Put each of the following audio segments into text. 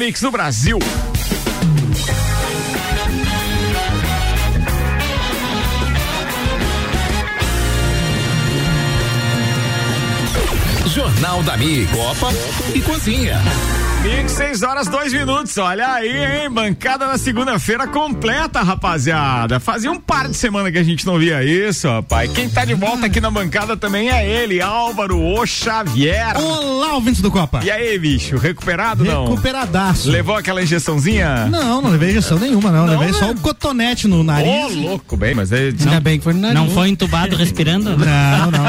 Mix no Brasil. Jornal da Mi, Copa e Cozinha. Mix, 6 horas, 2 minutos. Olha aí, hein? Bancada na segunda-feira completa, rapaziada. Fazia um par de semana que a gente não via isso, rapaz. Quem tá de volta aqui na bancada também é ele, Álvaro O Xavier. Olá, ouvintes do Copa. E aí, bicho? Recuperado não? Recuperadaço. Levou aquela injeçãozinha? Não, não levei injeção nenhuma, não. não levei né? só um cotonete no nariz. Ô, oh, louco, bem, mas é. Ainda não, bem que foi no nariz. Não foi entubado respirando? Não, não.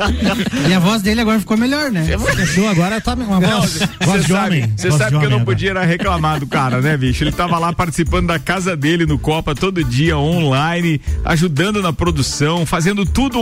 e a voz dele agora ficou melhor, né? Fechou, agora tá uma voz. Você sabe, você sabe que eu não podia reclamar do cara, né, bicho? Ele tava lá participando da casa dele no Copa todo dia, online, ajudando na produção, fazendo tudo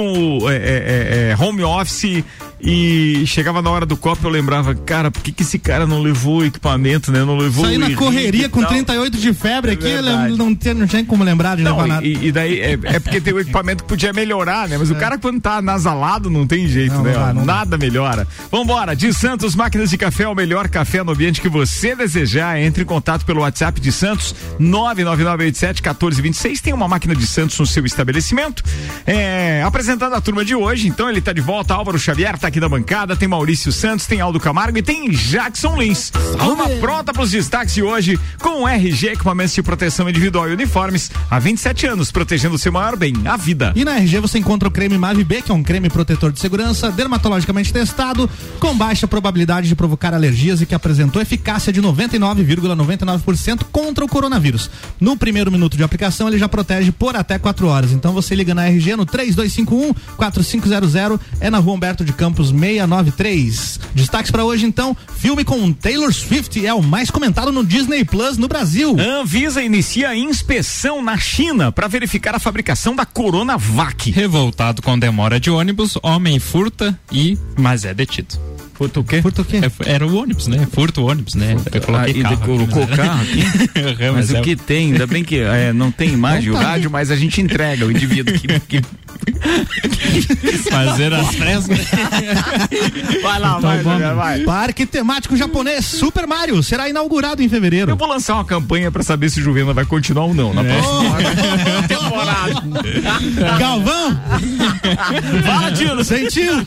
é, é, é, é home office e chegava na hora do copo eu lembrava, cara, por que, que esse cara não levou o equipamento, né? Não levou Saí na correria com 38 de febre é aqui, não, tinha, não tinha como lembrar de não, levar nada. E, e daí é, é, porque tem o equipamento que podia melhorar, né? Mas é. o cara quando tá nasalado não tem jeito, não, né? Não, não nada melhora. Vambora, de Santos, máquinas de café, o melhor café no ambiente que você desejar. Entre em contato pelo WhatsApp de Santos, 99987-1426. Tem uma máquina de Santos no seu estabelecimento. É, apresentando a turma de hoje, então ele tá de volta, Álvaro Xavier, tá aqui da bancada, tem Maurício Santos, tem Aldo Camargo e tem Jackson Lins. Uma pronta para os destaques de hoje com o RG Equipamentos de Proteção Individual e Uniformes há 27 anos, protegendo o seu maior bem, a vida. E na RG você encontra o creme Mave B, que é um creme protetor de segurança, dermatologicamente testado, com baixa probabilidade de provocar alergias e que apresentou eficácia de 99,99% ,99 contra o coronavírus. No primeiro minuto de aplicação, ele já protege por até 4 horas. Então você liga na RG no 3251 4500, é na rua Humberto de Campos 693. Destaques para hoje então, filme com Taylor Swift é o mais comentado no Disney Plus no Brasil. Anvisa inicia a inspeção na China para verificar a fabricação da Coronavac. Revoltado com demora de ônibus, homem furta e mas é detido. Furto o quê? Furto o quê? É, era o ônibus, né? Furto o ônibus, né? Eu coloquei ah, carro colocou aqui, carro aqui? mas, mas é o que tem, ainda bem que é, não tem imagem o rádio, mas a gente entrega o indivíduo que, que Fazer as frescas. Vai lá, então, vai, vai. Parque temático japonês Super Mario será inaugurado em fevereiro. Eu vou lançar uma campanha pra saber se o Juvena vai continuar ou não na é. próxima temporada. Galvão! Fala, Tino. Sentiu?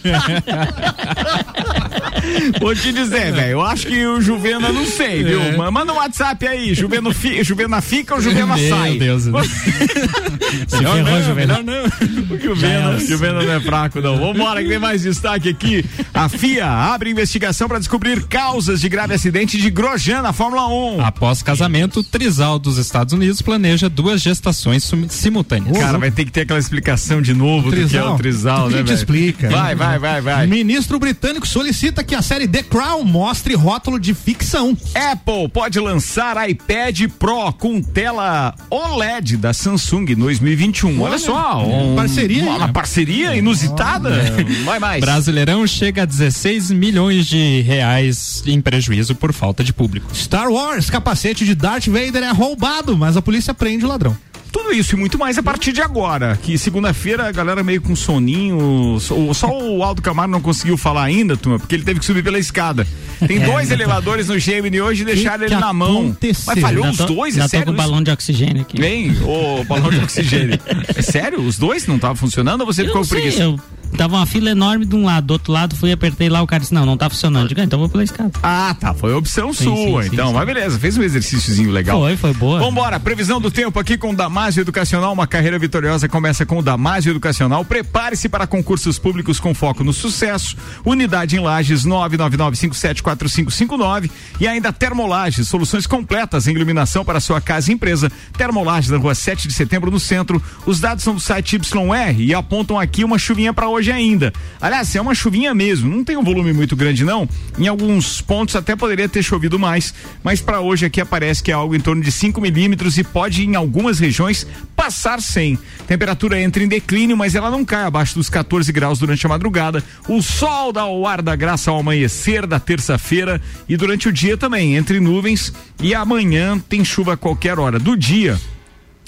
Vou te dizer, velho. Eu acho que o Juvena, não sei, viu? É. Manda um WhatsApp aí. Juvena, fi, Juvena fica ou Juvena Meu sai? Meu Deus. Se ferrou, Juvena. Não, não. O Juvena, Juvena não é fraco, não. Vambora, que tem mais destaque aqui. A FIA abre investigação para descobrir causas de grave acidente de Grosjean na Fórmula 1. Após casamento, o Trisal dos Estados Unidos planeja duas gestações simultâneas. Cara, vai ter que ter aquela explicação de novo do que é o Trisal, né, velho? explica. Vai, vai, vai, vai. Ministro britânico solicita que a série The Crown mostre rótulo de ficção. Apple pode lançar iPad Pro com tela OLED da Samsung 2021. Olha, Olha só, um, parceria, uma, uma parceria inusitada. Vai mais. Brasileirão chega a 16 milhões de reais em prejuízo por falta de público. Star Wars, capacete de Darth Vader é roubado, mas a polícia prende o ladrão. Tudo isso e muito mais a partir de agora. Que segunda-feira a galera meio com soninho. Só o Aldo Camargo não conseguiu falar ainda, turma, porque ele teve que subir pela escada. Tem é, dois elevadores no Gemini hoje e deixaram ele na mão. Mas falhou os dois, é sério? tô com o balão de oxigênio aqui. Vem, o balão de oxigênio. é sério? Os dois não estavam funcionando ou você eu ficou preguiçoso? Tava uma fila enorme de um lado, do outro lado fui, apertei lá, o cara disse, não, não tá funcionando. Digo, ah, então vou pela escada. Ah, tá, foi opção sim, sua, sim, então, sim, mas beleza, fez um exercíciozinho legal. Foi, foi boa. Vambora, previsão do tempo aqui com o Damásio Educacional, uma carreira vitoriosa começa com o Damásio Educacional, prepare-se para concursos públicos com foco no sucesso, unidade em Lages 999574559 e ainda Termolages, soluções completas em iluminação para sua casa e empresa. Termolages na rua 7 de setembro no centro, os dados são do site YR e apontam aqui uma chuvinha para hoje ainda. Aliás, é uma chuvinha mesmo, não tem um volume muito grande não. Em alguns pontos até poderia ter chovido mais, mas para hoje aqui aparece que é algo em torno de 5 milímetros e pode em algumas regiões passar sem. Temperatura entra em declínio, mas ela não cai abaixo dos 14 graus durante a madrugada. O sol dá o ar da graça ao amanhecer da terça-feira e durante o dia também, entre nuvens e amanhã tem chuva a qualquer hora do dia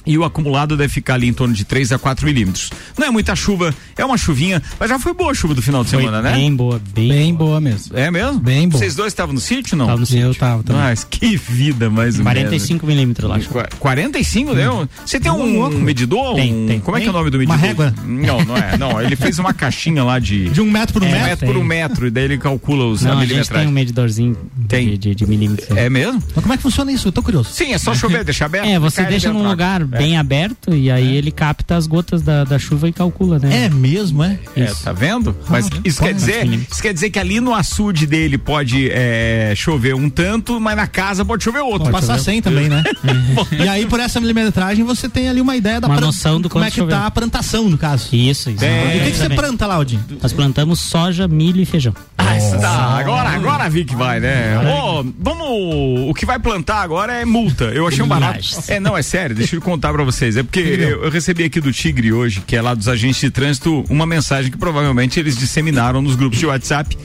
e o acumulado deve ficar ali em torno de 3 a 4 milímetros. Não é muita chuva, é uma chuvinha, mas já foi boa a chuva do final de Foi semana, né? bem boa, bem, Bem boa mesmo. É mesmo? Bem boa. Vocês dois estavam no sítio, não? Tava no Eu tava também. Mas que vida, mais ou menos. 45 milímetros lá. Qua- 45, deu? Você tem um, um medidor? Tem, um- tem. Como é que é o Tem? nome do Uma medidor? régua? Não, não é. Não, ele fez uma caixinha lá de. De um metro por um É, um metro. metro por um metro, e daí ele calcula os Não, a a gente tem um medidorzinho Tem. De, de, de milímetros. É mesmo? Mas como é que funciona isso? Eu tô curioso. Sim, é só chover, deixar aberto. É, você deixa num lugar. Bem aberto e aí ele capta as gotas da, da chuva e calcula, né? É mesmo, é? É, tá vendo? Mas isso quer dizer, isso quer dizer que ali no açude dele pode é, chover um tanto, mas na casa pode chover outro. Pode passar sem também, né? e aí, por essa milimetragem, você tem ali uma ideia da Uma noção do como é que choveu. tá a plantação, no caso. Isso, isso. É, o que, que você planta, Laudinho? Nós plantamos soja, milho e feijão. Ah, isso. Agora, agora vi que vai, né? Ô, vamos. O que vai plantar agora é multa. Eu achei um barato. É, não, é sério, deixa eu contar pra vocês. É porque eu, eu recebi aqui do Tigre hoje, que é lá dos agentes de trânsito, uma mensagem que provavelmente eles disseminaram nos grupos de WhatsApp.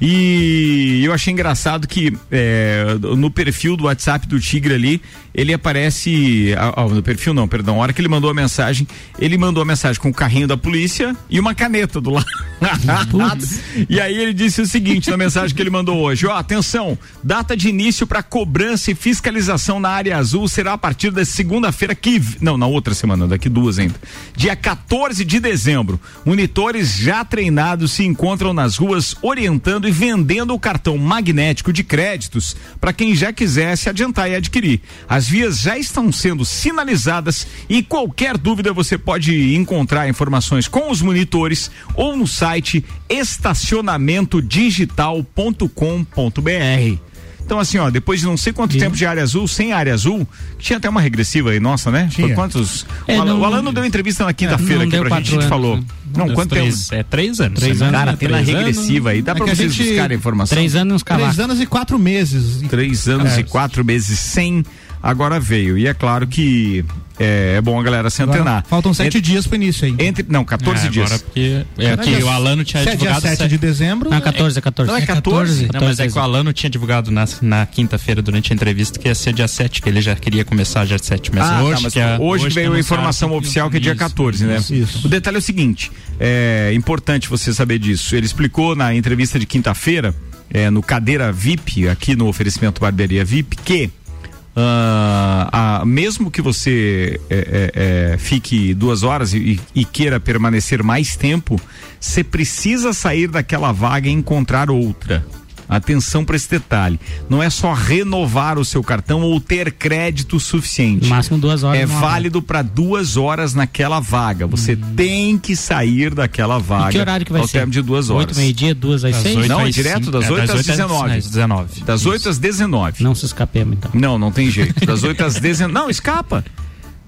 E eu achei engraçado que é, no perfil do WhatsApp do Tigre ali, ele aparece. ah, no perfil não, perdão. A hora que ele mandou a mensagem, ele mandou a mensagem com o carrinho da polícia e uma caneta do lado. e aí ele disse o seguinte na mensagem que ele mandou hoje: ó, atenção, data de início para cobrança e fiscalização na área azul será a partir da segunda-feira que. Não, na outra semana, daqui duas ainda. Dia 14 de dezembro. Monitores já treinados se encontram nas ruas orientando e vendendo o cartão magnético de créditos para quem já quiser se adiantar e adquirir. As vias já estão sendo sinalizadas e qualquer dúvida você pode encontrar informações com os monitores ou no site estacionamentodigital.com.br. Então, assim, ó, depois de não sei quanto tempo de área azul, sem área azul, tinha até uma regressiva aí, nossa, né? Foi Tinha. quantos? É, o, Alan, não- o Alan não deu entrevista na quinta-feira aqui pra gente, a gente anos, falou. né? Não, quanto três, tempo? É três anos. Três anos. Cara, tem na regressiva aí, dá É pra vocês gente- buscarem a informação. Três anos nos Três anos e quatro meses. Três anos É. e quatro meses sem, agora veio. E é claro que é, é bom a galera se Agora, antenar. faltam sete entre, dias pro início aí. entre Não, 14 É, dias. Agora porque é dia- o Alano tinha Se é dia divulgado 7 sete- de dezembro. Não, 14, 14. Não, é 14? Não, mas é que o Alano tinha divulgado na, na quinta-feira durante a entrevista que ia ser dia 7, que ele já queria começar dia 7. Mas Ah, hoje, tá, mas que é- hoje, que veio a informação que- oficial que é dia Isso, 14, né? isso. O detalhe é o seguinte, é importante você saber disso. Ele explicou na entrevista de quinta-feira, é, no Cadeira VIP, aqui no oferecimento Barbearia VIP, que ah, a- mesmo que você é, é, é, fique duas horas e, e queira permanecer mais tempo, você precisa sair daquela vaga e encontrar outra. Atenção para esse detalhe. Não é só renovar o seu cartão ou ter crédito suficiente. No máximo duas horas. É válido para duas horas naquela vaga. Você tem que sair daquela vaga Hum. E que horário que vai ao ser? termo de duas horas. Oito, meio-dia, duas às seis? oito Não, é direto das é, oito às oito 19. às 19. Das 8 às 19. Não se escapemos, então. Não, não tem jeito. Das 8 às 19. Não, escapa.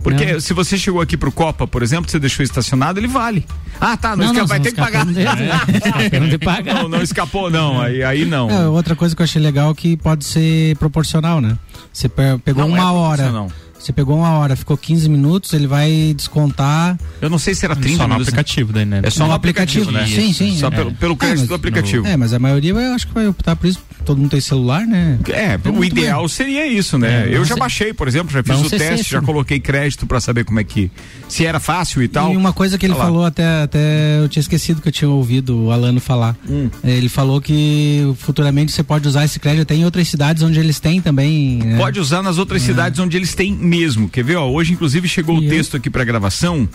Porque Não. se você chegou aqui pro Copa, por exemplo, você deixou estacionado, ele vale. Ah, tá, não, escapa, vai não ter que pagar. Escapamos de pagar. Não, não escapou, não. Aí, aí não. É, outra coisa que eu achei legal é que pode ser proporcional, né? Você pe- pegou Não é uma hora. Você pegou uma hora, ficou 15 minutos, ele vai descontar Eu não sei se era 30 Só no minutos. aplicativo daí, né? É só no aplicativo, né? Sim, sim. Só é. pelo, pelo É, crédito mas- do aplicativo. É, mas a maioria eu acho que vai optar por isso. Todo mundo tem celular, né? É, o muito ideal seria isso, né? É, eu já ser- baixei, por exemplo, já fiz o teste, sexto. já coloquei crédito pra saber como é que. Se era fácil e tal. E uma coisa que ele lá. falou até, até eu tinha esquecido que eu tinha ouvido o Alano falar. Hum. É, Ele falou que futuramente você pode usar esse crédito até em outras cidades onde eles têm também. né? Pode usar nas outras cidades onde eles têm mesmo. Quer ver? Ó, hoje, inclusive, chegou o E eu- texto aqui pra gravação.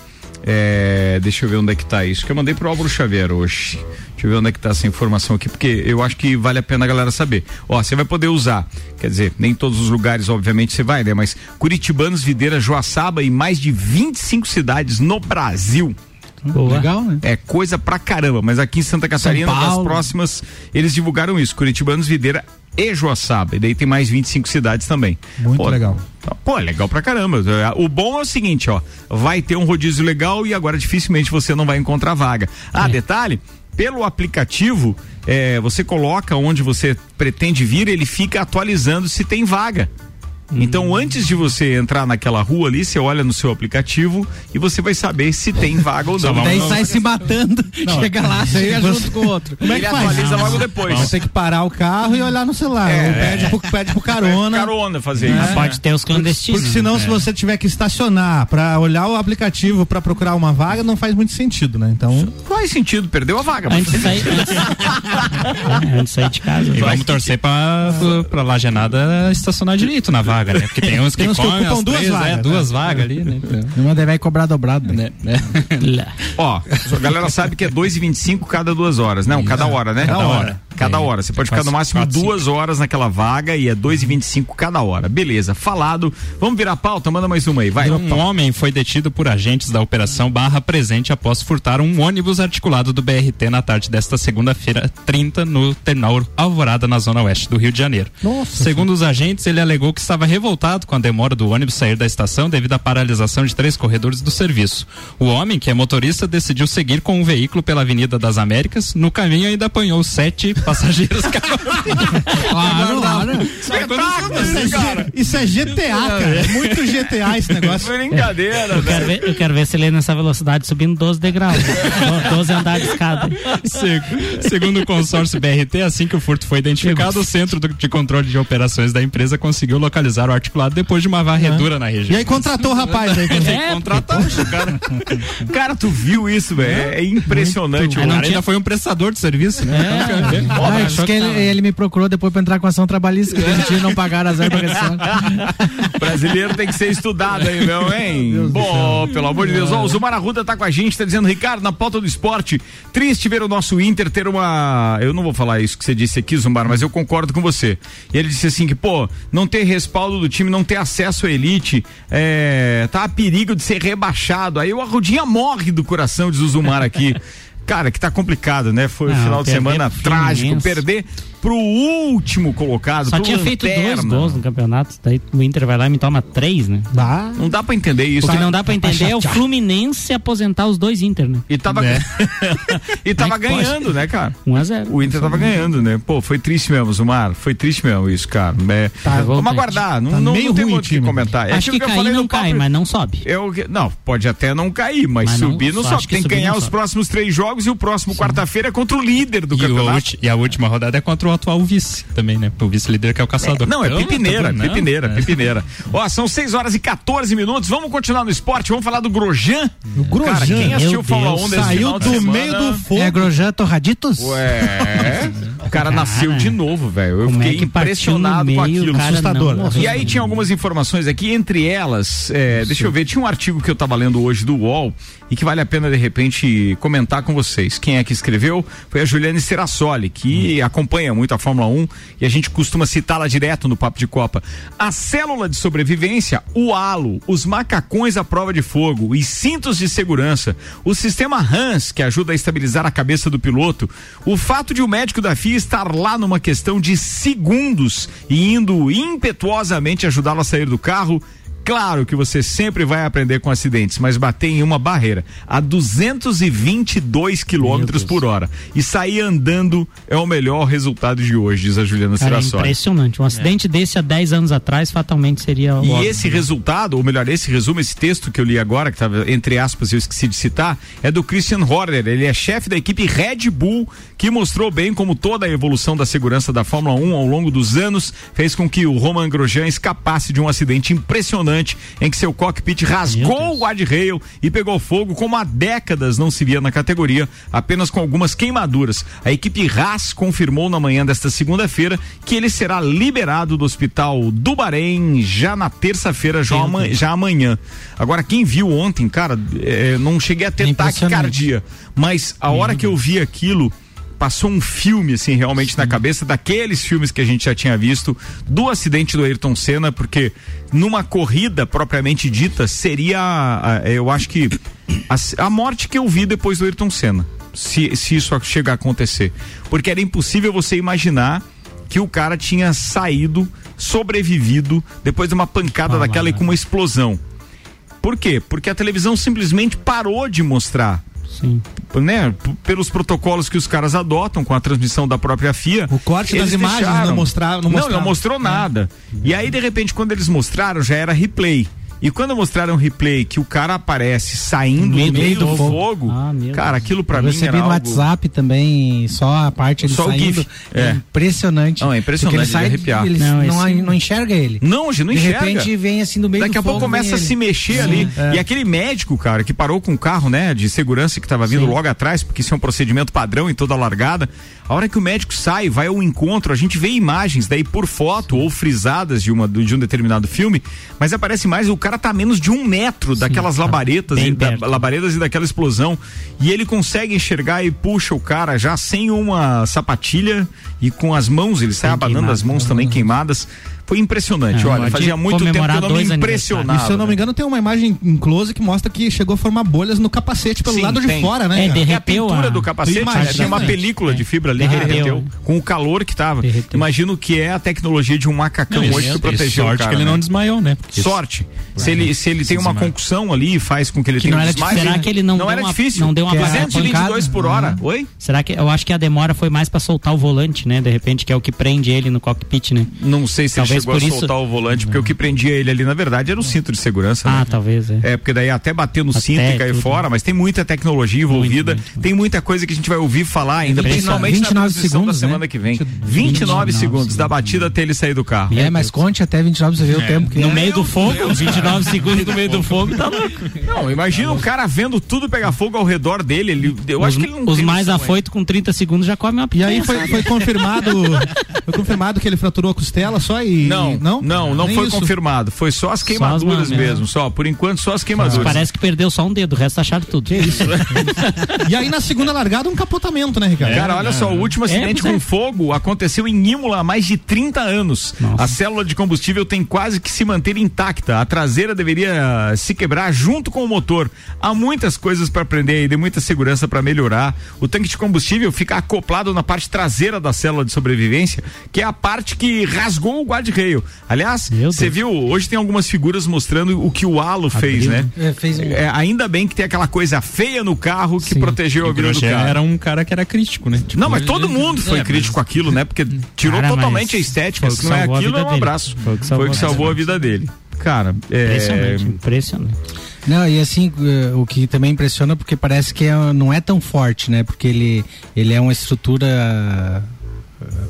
É, deixa eu ver onde é que tá isso. Que eu mandei pro Álvaro Xavier hoje. Deixa eu ver onde é que tá essa informação aqui, porque eu acho que vale a pena a galera saber. Ó, você vai poder usar, quer dizer, nem todos os lugares, obviamente, você vai, né? Mas Curitibanos, Videira, Joaçaba e mais de 25 cidades no Brasil. Boa. Legal, né? É coisa pra caramba, mas aqui em Santa Catarina, nas próximas, eles divulgaram isso. Curitibanos, Videira e Joaçaba. E daí tem mais 25 cidades também. Muito legal. Pô, é legal pra caramba. O bom é o seguinte, ó. Vai ter um rodízio legal e agora dificilmente você não vai encontrar vaga. Ah, detalhe, pelo aplicativo, é, você coloca onde você pretende vir, ele fica atualizando se tem vaga. Então, antes de você entrar naquela rua ali, você olha no seu aplicativo e você vai saber se tem vaga ou não. Daí sai se matando, chega lá, chega junto com o outro. Como é que Ele faz? atualiza logo depois. Vai ter que parar o carro e olhar no celular. É, ou pede, pro, pede pro carona. Carona fazer É. isso. Pode ter os clandestinos. Porque senão, se você tiver que estacionar pra olhar o aplicativo pra procurar uma vaga, não faz muito sentido, né? Então, Faz sentido, perdeu a vaga. mas- Antes de sair, antes, É, antes de sair de casa. E vamos torcer pra, pra Lagenada estacionar direito na vaga, né? Porque tem uns que, Tem uns que comem ocupam as duas três, vagas, é, né? duas vagas ali, né? Uma daí vai cobrar dobrado. Né? Né? né? Ó, a galera sabe que é 2,25 cada duas horas. Não, cada hora, né? Cada hora. Cada hora. Você pode ficar no máximo quatro, duas horas naquela vaga e é 2,25 cada hora. Beleza, falado. Vamos virar a pauta? Manda mais uma aí, vai. Um homem foi detido por agentes da Operação Barra Presente após furtar um ônibus articulado do BRT na tarde desta segunda-feira 30 no terminal Alvorada, na zona oeste do Rio de Janeiro. Nossa. Segundo os agentes, ele alegou que estava revoltado com a demora do ônibus sair da estação devido à paralisação de três corredores do serviço. O homem, que é motorista, decidiu seguir com o veículo pela Avenida das Américas. No caminho ainda apanhou sete passageiros. Claro, claro. Isso é, esse cara. É GTA, cara. É muito GTA esse negócio. Brincadeira, Eu quero, velho. ver, eu quero ver se ele é nessa velocidade subindo 12 degraus. 12 andares de escada. Se- Segundo o consórcio BRT, assim que o furto foi identificado, o Centro de Controle de Operações da empresa conseguiu localizar o articulado depois de uma varredura na E região. aí contratou o rapaz aí. É, Contratar o cara. Cara, tu viu isso, velho? É impressionante. O Aí não cara tinha- ainda foi um prestador de serviço, né? Ah, acho que ele, ele me procurou depois pra entrar com ação trabalhista, que demitiram e não pagaram as verbas rescisórias. Brasileiro tem que ser estudado aí, meu, hein? Bom, pelo amor de Deus. Ó, o Zumar Arruda tá com a gente, tá dizendo, Ricardo, na pauta do esporte, triste ver o nosso Inter ter uma. Eu não vou falar isso que você disse aqui, Zumar, mas eu concordo com você. E ele disse assim que, pô, não ter respaldo do time, não ter acesso à elite, é, tá a perigo de ser rebaixado. Aí o Arrudinha morre do coração, diz o Zumar aqui. Cara, que tá complicado, né? Foi um Não, final de semana trágico. Fluminense. Perder pro último colocado. Só pro tinha feito dois lanterna. gols no campeonato. Daí o Inter vai lá e me toma três, né? Dá. Não dá pra entender isso. O que né? não dá pra entender é o Fluminense aposentar os dois Inter, né? E tava, e tava é que ganhando, né, cara? 1 a 0 O Inter tava ganhando, né? Pô, foi triste mesmo, Zumar. Foi triste mesmo isso, cara. É, Tá, vamos aguardar. Não, Tá não, meio não tem ruim muito o que time. comentar. É Acho que eu cair não no cai, papo- mas não sobe. Eu, não, pode até não cair, mas, Mas não- subir não só sobe. que Tem que ganhar não os próximos três jogos e o próximo quarta-feira é contra o líder do campeonato. e a última rodada é contra o atual vice também, né? O vice-líder que é o caçador. Não, é Então, pipineira, tá bom, não, pipineira, é. pipineira. Ó, são 6 horas e 14 minutos. Vamos continuar no esporte. Vamos falar do Grosjean. O Grosjean. Cara, quem assistiu o Meu Fórmula Deus. 1 desse Saiu do meio do fogo. É Grosjean Torraditos? Ué, o cara nasceu de novo, velho. Eu é fiquei que partiu impressionado no com meio, aquilo. cara assustador. não. E aí tinha algumas informações aqui, entre elas, é, deixa eu ver, tinha um artigo que eu tava lendo hoje do UOL e que vale a pena de repente comentar com vocês. Quem é que escreveu? Foi a Juliane Serassoli, que acompanha muito a Fórmula 1 e a gente costuma citá-la direto no Papo de Copa. A célula de sobrevivência, o halo, os macacões à prova de fogo e cintos de segurança, o sistema Hans, que ajuda a estabilizar a cabeça do piloto, o fato de o médico da FIA estar lá numa questão de segundos e indo impetuosamente ajudá-lo a sair do carro. Claro que você sempre vai aprender com acidentes, mas bater em uma barreira a 222 quilômetros por hora e sair andando é o melhor resultado de hoje, diz a Juliana Cara, é impressionante. Um acidente desse há 10 anos atrás fatalmente seria o E óbvio, esse né? resultado, ou melhor, esse resumo, esse texto que eu li agora, que estava entre aspas, eu esqueci de citar, é do Christian Horner. Ele é chefe da equipe Red Bull, que mostrou bem como toda a evolução da segurança da Fórmula 1 ao longo dos anos fez com que o Roman Grosjean escapasse de um acidente impressionante em que seu cockpit rasgou o guardrail e pegou fogo como há décadas não se via na categoria, apenas com algumas queimaduras. A equipe Haas confirmou na manhã desta segunda-feira que ele será liberado do hospital do Bahrein já na terça-feira, já, ama- já amanhã. Agora, quem viu ontem, cara, é, não cheguei a ter Impressionante. taquicardia, mas a hora que eu vi aquilo, passou um filme, assim, realmente na cabeça, daqueles filmes que a gente já tinha visto, do acidente do Ayrton Senna, porque numa corrida propriamente dita, seria, eu acho que, a, a morte que eu vi depois do Ayrton Senna, se, se isso chegar a acontecer. Porque era impossível você imaginar que o cara tinha saído, sobrevivido, depois de uma pancada daquela e com uma explosão. Por quê? Porque a televisão simplesmente parou de mostrar Sim. né, pelos protocolos que os caras adotam com a transmissão da própria FIA. O corte das imagens deixaram. não mostra- não não, mostrava. não mostrou nada. E aí, de repente, quando eles mostraram, já era replay. E quando mostraram o replay que o cara aparece saindo No no meio meio do do fogo. fogo, Ah, meu cara, Deus. aquilo pra eu mim recebi era no algo... WhatsApp também, só a parte ele Só o saindo. GIF. É. É. impressionante. Não, é impressionante, ele sai, de arrepiar. Ele Não, não, esse- não enxerga ele. Não, gente, não de enxerga. repente vem assim do meio Daqui do a pouco começa a se mexer ali. E aquele médico, cara, que parou com o carro, né, de segurança que tava vindo logo atrás, porque isso é um procedimento padrão em toda a largada. A hora que o médico sai, vai ao encontro, a gente vê imagens daí por foto ou frisadas de, uma, de um determinado filme, mas aparece mais, o cara tá a menos de um metro daquelas labaredas, bem e, da, labaredas e daquela explosão. E ele consegue enxergar e puxa o cara já sem uma sapatilha e com as mãos, ele sai Bem abanando queimado. as mãos também queimadas. Foi impressionante, É, olha, fazia muito tempo que eu não me impressionava. E se eu não me engano, tem uma imagem em close que mostra que chegou a formar bolhas no capacete pelo Sim, lado de tem. fora, né? É, de- É a Derreteu pintura a- do capacete, Imagina, né? tinha uma película de fibra ali que Derreteu. derreteu com o calor que tava. Derreteu. Imagino que é a tecnologia de um macacão Não, hoje que e protegeu sorte o cara. que ele né? não desmaiou, né? Porque Sorte. Se ele, se ele tem uma concussão ali e faz com que ele Que tenha não um era desmaio. será que ele não deu era uma- difícil. não deu uma 222 por hora. pancada? Oi? Será que eu acho que a demora foi mais pra soltar o volante, né? De repente, que é o que prende ele no cockpit, né? Não sei se ele Talvez chegou a por isso- soltar o volante, porque o que prendia ele ali, na verdade, era o cinto de segurança. Ah, né? talvez, é. É, porque daí até bater no Até cinto e cair tudo. fora, mas tem muita tecnologia envolvida, Muito, muito, tem muita coisa que a gente vai ouvir falar ainda, 29 principalmente na 29 transmissão segundos, da né? semana que vem. 29 segundos da batida até ele sair do carro. É, mas conte até 29 pra você ver o tempo que No é. meio do fogo, 29 segundos no meio do fogo, tá louco. Não, imagina o cara vendo tudo pegar fogo ao redor dele. Ele, eu Os, acho que ele não os mais afoitos com 30 segundos já comem uma E picanha. aí foi, foi confirmado. Foi confirmado que ele fraturou a costela só e. Não, não, não, não foi isso. confirmado. Foi só as as queimaduras mãos, né? mesmo, só. Por enquanto, só as queimaduras. Parece que perdeu só um dedo, o resto acharam tudo. Que isso? e aí na segunda largada um capotamento, né, Ricardo? Cara, olha só, o último acidente pois é. com fogo aconteceu em Imola há mais de 30 anos. Nossa. A célula de combustível tem quase que se manter intacta. A traseira deveria se quebrar junto com o motor. Há muitas coisas para aprender e de muita segurança para melhorar. O tanque de combustível fica acoplado na parte traseira da célula de sobrevivência, que é a parte que rasgou o guarda-reio. Aliás, você viu, hoje tem algumas figuras mostrando o que o halo fez, né? É, fez um- É, ainda bem que tem aquela coisa feia no carro que Sim. protegeu a o vida do carro. era um cara que era crítico, né? Tipo, Não, mas todo mundo foi É, crítico com aquilo, né? Porque tirou Cara, totalmente mas a estética. o Se que não é a aquilo, é um abraço. Foi o que salvou a salvou a vida dele. Cara, é. Impressionante, impressionante. Não, e assim, eh, o que também impressiona porque parece que é- não é tão forte, né? Porque ele, ele é uma estrutura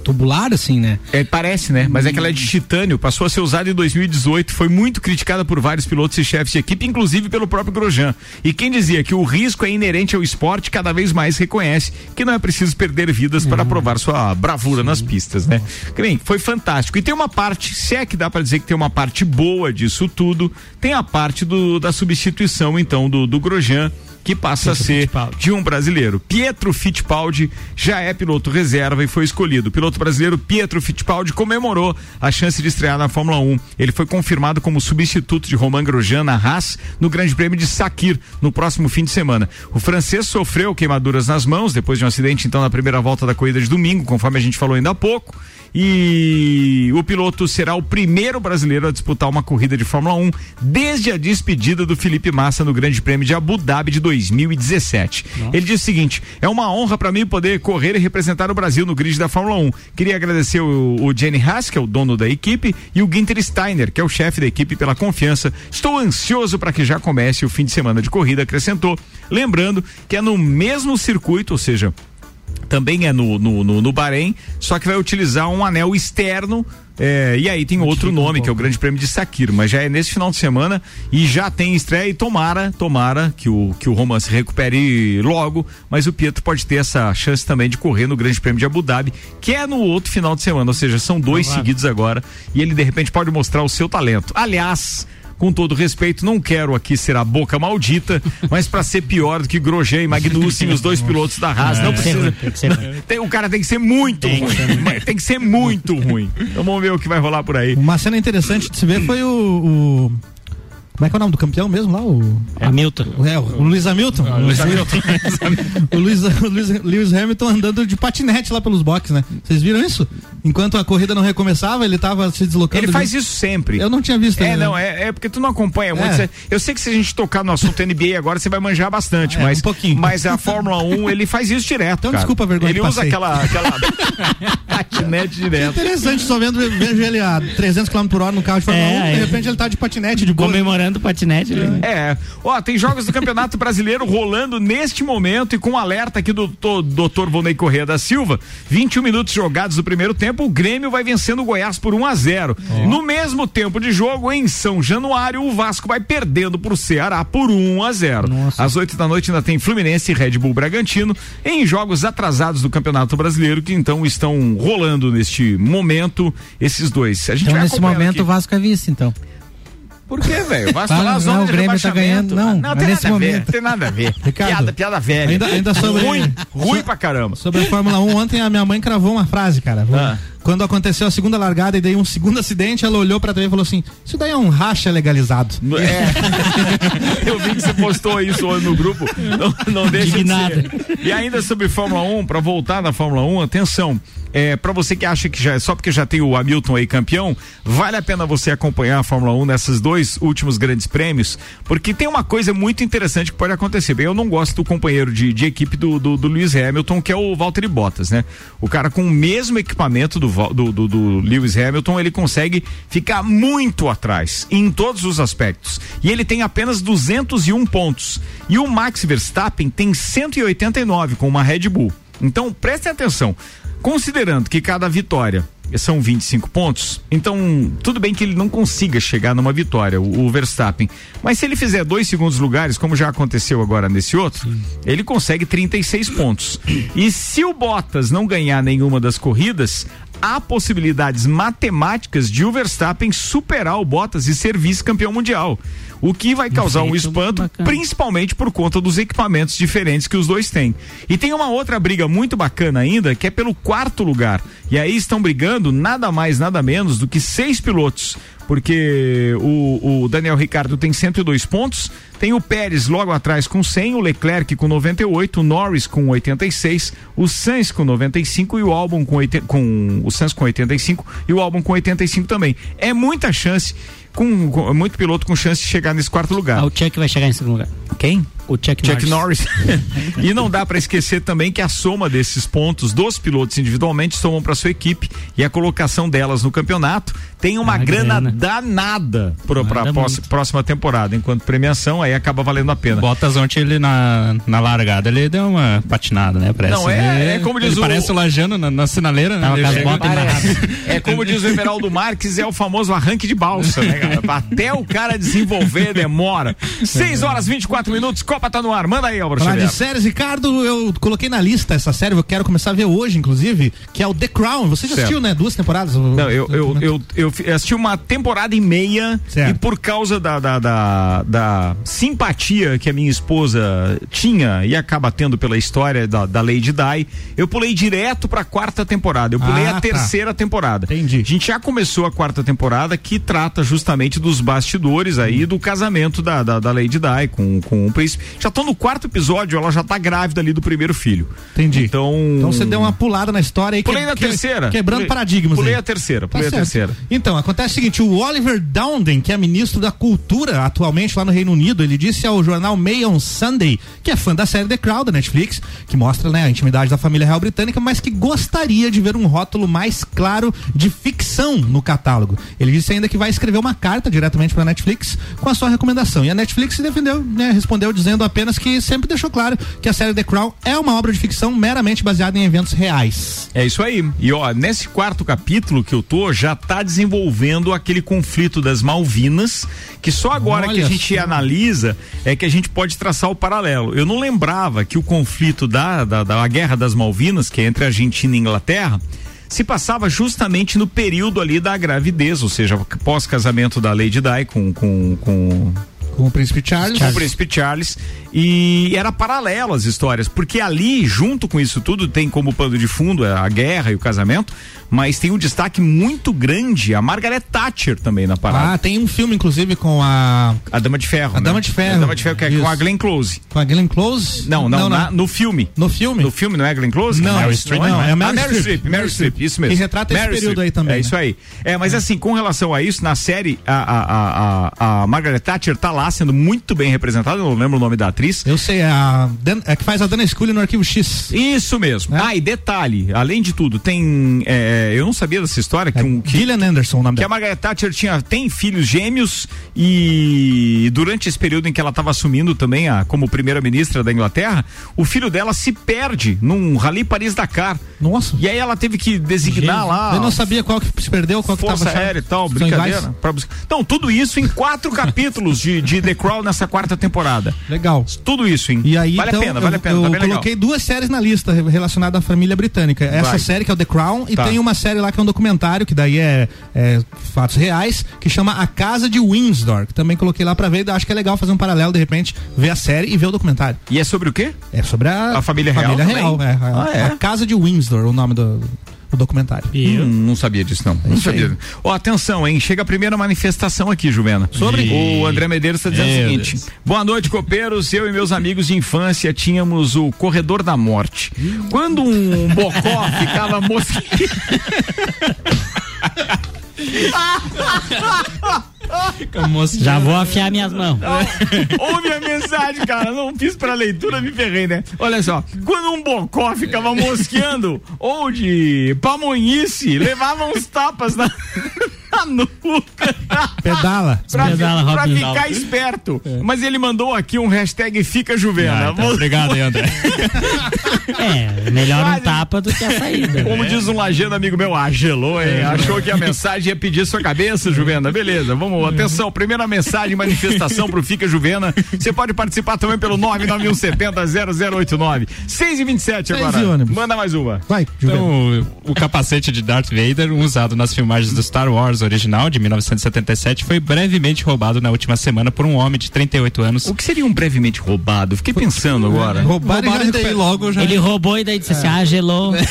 tubular, assim, né? É, parece, né? Mas é que ela é de titânio, passou a ser usada em 2018, foi muito criticada por vários pilotos e chefes de equipe, inclusive pelo próprio Grosjean. E quem dizia que o risco é inerente ao esporte, cada vez mais reconhece que não é preciso perder vidas para provar sua bravura nas pistas, né? Bem, foi fantástico. E tem uma parte, se é que dá para dizer que tem uma parte boa disso tudo, tem a parte do, da substituição, então, do, do Grosjean que passa a ser de um brasileiro. Pietro Fittipaldi já é piloto reserva e foi escolhido. O piloto brasileiro Pietro Fittipaldi comemorou a chance de estrear na Fórmula 1. Ele foi confirmado como substituto de Romain Grosjean na Haas no Grande Prêmio de Sakir no próximo fim de semana. O francês sofreu queimaduras nas mãos depois de um acidente então na primeira volta da corrida de domingo, conforme a gente falou ainda há pouco. E o piloto será o primeiro brasileiro a disputar uma corrida de Fórmula 1 desde a despedida do Felipe Massa no Grande Prêmio de Abu Dhabi de 2017. Ele disse o seguinte: é uma honra para mim poder correr e representar o Brasil no grid da Fórmula 1. Queria agradecer o, o Jenny Haas, que é o dono da equipe, e o Ginter Steiner, que é o chefe da equipe, pela confiança. Estou ansioso para que já comece o fim de semana de corrida, acrescentou. Lembrando que é no mesmo circuito, ou seja, também é no, no, no, no Bahrein, só que vai utilizar um anel externo. É, e aí tem outro nome, que é o Grande Prêmio de Sakir, mas já é nesse final de semana e já tem estreia e tomara, tomara que o, que o Roman se recupere logo, mas o Pietro pode ter essa chance também de correr no Grande Prêmio de Abu Dhabi, que é no outro final de semana, ou seja, são dois seguidos agora e ele de repente pode mostrar o seu talento. Aliás, com todo respeito, não quero aqui ser a boca maldita, mas para ser pior do que Grosjean e Magnussen, os dois pilotos da Haas, não que ser precisa. tem que ruim. Tem- o cara tem que ser muito Tem que ruim. ser Mas Tem que ser muito ruim. Então vamos ver o que vai rolar por aí. Uma cena interessante de se ver foi o. o- Como é que é o nome do campeão mesmo lá? O, Hamilton. o, é, o Luiz Hamilton. o Luiz Hamilton. o Luiz, o Luiz- Lewis Hamilton andando de patinete lá pelos boxes, né? Vocês viram isso? Enquanto a corrida não recomeçava, ele tava se deslocando. Ele faz isso sempre. Eu não tinha visto É, ainda. não, é, é porque tu não acompanha muito. É. Eu sei que se a gente tocar no assunto NBA agora, você vai manjar bastante, É, mas, um pouquinho. mas a Fórmula 1, ele faz isso direto. Então, cara. desculpa a vergonha Ele usa aquela, aquela patinete direto. Interessante, só vendo, vejo ele a 300 km por hora no carro de Fórmula É, 1, de é. repente ele tá de patinete, de boa. Comemorando o patinete. né? É, ó, tem jogos do Campeonato Brasileiro rolando neste momento e com um alerta aqui do Dr. Vonei Corrêa da Silva. 21 minutos jogados do primeiro tempo, o Grêmio vai vencendo o Goiás por 1 a 0. No mesmo tempo de jogo, em São Januário, o Vasco vai perdendo pro Ceará por 1 a 0. Às 8 da noite ainda tem Fluminense e Red Bull Bragantino em jogos atrasados do Campeonato Brasileiro que então estão rolando neste momento esses dois. A gente Então, nesse momento, aqui. o Vasco é vice, então. Por quê, velho? O Vasco Fala, tá na zona não, o de Grêmio tá ganhando, não, não mas tem nesse nada a ver, tem nada a ver. Ricardo, piada, piada velha. ainda- ainda sobre- Ruim, ruim pra caramba. Sobre a Fórmula 1, ontem a minha mãe cravou uma frase, cara. Ah. Quando aconteceu a segunda largada e daí um segundo acidente, ela olhou pra TV e falou assim: Isso daí é um racha legalizado. É. Eu vi que você postou isso hoje no grupo. Não, não deixa de ser. E ainda sobre Fórmula 1, pra voltar na Fórmula 1, atenção. É, para você que acha que já só porque já tem o Hamilton aí campeão, vale a pena você acompanhar a Fórmula 1 nesses dois últimos grandes prêmios, porque tem uma coisa muito interessante que pode acontecer. Bem, eu não gosto do companheiro de, de equipe do, do, do Lewis Hamilton, que é o Valtteri Bottas, né? O cara com o mesmo equipamento do, do, do, do Lewis Hamilton, ele consegue ficar muito atrás em todos os aspectos. E ele tem apenas 201 pontos. E o Max Verstappen tem 189 com uma Red Bull. Então, prestem atenção. Considerando que cada vitória são 25 pontos, então tudo bem que ele não consiga chegar numa vitória, o, o Verstappen. Mas se ele fizer dois segundos lugares, como já aconteceu agora nesse outro, ele consegue 36 pontos. E se o Bottas não ganhar nenhuma das corridas, há possibilidades matemáticas de o Verstappen superar o Bottas e ser vice-campeão mundial. O que vai causar um espanto, principalmente por conta dos equipamentos diferentes que os dois têm. E tem uma outra briga muito bacana ainda, que é pelo quarto lugar. E aí estão brigando nada mais, nada menos do que seis pilotos. Porque o, o Daniel Ricardo tem 102 pontos, tem o Pérez logo atrás com 100, o Leclerc com 98, o Norris com 86, o Sainz com 95 e o Albon com, 80, com o Sainz com 85 e o Albon com 85 também. É muita chance, com, com- muito piloto com chance de chegar nesse quarto lugar. Ah, o Chuck vai chegar em segundo lugar. Quem? O Chuck, Chuck Norris. Norris. e não dá para esquecer também que a soma desses pontos dos pilotos individualmente somam para sua equipe e a colocação delas no campeonato tem uma Ah, grana, grana. danada para a próxima temporada, enquanto premiação aí acaba valendo a pena. Bottas ontem ele na, na largada ele deu uma patinada, né? Parece, Não, é- é como diz ele o- parece o Lajano na, na sinaleira, né? Tava Ele com as chega- botas amarradas. É como diz o Emeraldo Marques, é o famoso arranque de balsa, né, cara? Até o cara desenvolver demora. 6 horas 24 minutos, Copa tá no ar. Manda aí, Álvaro Falar de séries, Ricardo, eu coloquei na lista essa série, eu quero começar a ver hoje, inclusive, que é o The Crown. Você já Certo. assistiu, né? Duas temporadas? Não, eu, eu, eu, eu assisti uma temporada e meia Certo. e por causa da, da, da, da simpatia que a minha esposa tinha e acaba tendo pela história da, da Lady Di, eu pulei direto pra quarta temporada. Eu pulei Ah, a tá. terceira temporada. Entendi. A gente já começou a quarta temporada que trata justamente dos bastidores aí do casamento da, da, da Lady Di com, com o príncipe. Já tô no quarto episódio, ela já tá grávida ali do primeiro filho. Entendi. Então. Então você deu uma pulada na história aí. Pulei que- na que- terceira. Quebrando Pulei- paradigmas Pulei aí. a terceira, Tá pulei a certo. terceira. Então, acontece o seguinte, o Oliver Dowden, que é ministro da Cultura atualmente lá no Reino Unido, ele disse ao jornal Mail on Sunday, que é fã da série The Crown da Netflix, que mostra né, a intimidade da família real britânica, mas que gostaria de ver um rótulo mais claro de ficção no catálogo. Ele disse ainda que vai escrever uma carta diretamente para a Netflix com a sua recomendação. E a Netflix defendeu, né, respondeu dizendo apenas que sempre deixou claro que a série The Crown é uma obra de ficção meramente baseada em eventos reais. É isso aí. E ó, nesse quarto capítulo que eu tô, já tá desenvolvendo aquele conflito das Malvinas, que só agora Olha que a gente só. analisa é que a gente pode traçar o paralelo. Eu não lembrava que o conflito da, da, da Guerra das Malvinas, que é entre Argentina e Inglaterra, se passava justamente no período ali da gravidez, ou seja, pós-casamento da Lady Di com, com, com Com o Príncipe Charles. com o Príncipe Charles e era paralelo as histórias, porque ali, junto com isso tudo, tem como pano de fundo a guerra e o casamento, mas tem um destaque muito grande a Margaret Thatcher também na parada. Ah, tem um filme, inclusive, com a. a Dama de Ferro. A né? Dama de Ferro. A Dama de Ferro, que é com Isso. a Glenn Close. Com a Glenn Close? Não, não, na- no filme. No filme? No filme, não é Glenn Close? Não, Meryl não, Streep, não, é Ah, Meryl Meryl Streep. Streep, Meryl Streep, isso mesmo. Que retrata esse período aí também, É né? isso aí. É, mas assim, com relação a isso, na série, a, a, a, a, a Margaret Thatcher tá lá sendo muito bem representada, eu não lembro o nome da atriz. Eu sei, é a, é que faz a Dana Scully no Arquivo X. Isso mesmo. É? Ah, e detalhe, além de tudo, tem. é, eu não sabia dessa história que, um, que, Gillian Anderson, o nome que a dela. Margaret Thatcher tinha, tem filhos gêmeos e durante esse período em que ela estava assumindo também a, como primeira-ministra da Inglaterra, o filho dela se perde num Rally Paris-Dakar. Nossa. E aí ela teve que designar lá. Eu não sabia qual que se perdeu, qual que Força tava Aérea e tal, brincadeira. iguais? pra buscar. Então, tudo isso em quatro capítulos de, de The Crown nessa quarta temporada. Legal. Tudo isso, hein? E aí, vale então, a pena, eu, vale a pena, eu tá legal. coloquei duas séries na lista re- relacionadas à família britânica. Essa Vai. série que é o The Crown e Tá. tem uma série lá que é um documentário, que daí é, é fatos reais, que chama A Casa de Windsor, que também coloquei lá pra ver, acho que é legal fazer um paralelo, de repente, ver a série e ver o documentário. E é sobre o quê? É sobre a, A família real família real, é, a, Ah, é? a Casa de Windsor, o nome do, do documentário. Hum, não sabia disso, não. Não isso sabia. Ó, atenção, hein? Chega a primeira manifestação aqui, Juvena. Sobre? O André Medeiros está dizendo Meu o seguinte: Deus. Boa noite, copeiros. Eu e meus amigos de infância tínhamos o Corredor da Morte. Quando um bocó ficava mosquito. Já vou afiar minhas mãos. Ouve a mensagem, cara. Não fiz pra leitura, me ferrei, né? Olha só. Quando um bocó ficava mosqueando ou de pamonhice, levava uns tapas na, na nuca. Pedala. pra, Pedala, pra Robin. ficar esperto. Mas ele mandou aqui um hashtag Fica Juvena. Ah, então, obrigado aí, André. É, melhor um tapa do que a saída. Como diz um lajano amigo meu, ah, gelou, hein? Achou que a mensagem ia pedir sua cabeça, Juvena. Beleza, vamos. Atenção, primeira mensagem, manifestação pro Fica Juvena. Você pode participar também pelo 991700089. 6 e 27 Seis agora. ônibus. Manda mais uma. Vai, Juliano. Então, o capacete de Darth Vader, usado nas filmagens do Star Wars original de 1977, foi brevemente roubado na última semana por um homem de 38 anos. O que seria um brevemente roubado? Fiquei pensando agora. Roubaram, Roubaram e daí logo já. Ele roubou e daí disse assim: ah, gelou.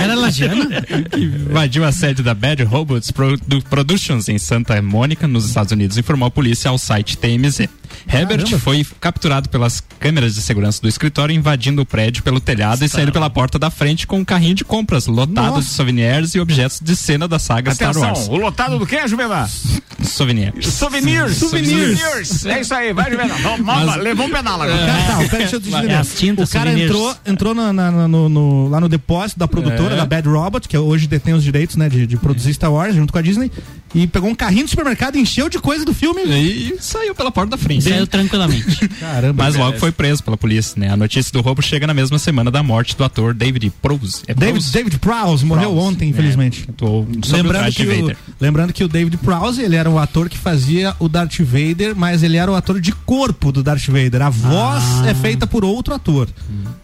Era Lajana? invadiu a sede da Bad Robots Produ- Productions em Santa Mônica, nos Estados Unidos, informou a polícia ao site TMZ. Herbert Caramba. foi capturado pelas câmeras de segurança do escritório, invadindo o prédio pelo telhado e saindo pela porta da frente com um carrinho de compras lotado Nossa. de souvenirs e objetos de cena da saga Star Atenção, Wars. o lotado do que, Juvena? Souvenirs. Souvenirs. Souvenirs. Souvenirs. É isso aí, vai, Juvena. Vamos, vamos, levou um pedal agora. Cara, tá, pera, deixa eu te É tintas o cara souvenirs. entrou, entrou na- na- na- no, no- lá no depósito da produtora, É. da Bad Robot, que hoje detém os direitos né, de, de produzir Star Wars junto com a Disney, e pegou um carrinho do supermercado e encheu de coisa do filme. E saiu pela porta da frente. Saiu tranquilamente. Caramba. Mas logo foi preso pela polícia, né? A notícia do roubo chega na mesma semana da morte do ator David Prowse. É David, Prowse? David Prowse morreu Prowse, ontem, é, infelizmente. o Lembrando que, o, lembrando que o David Prowse, ele era o ator que fazia o Darth Vader, mas ele era o ator de corpo do Darth Vader. A voz é feita por outro ator.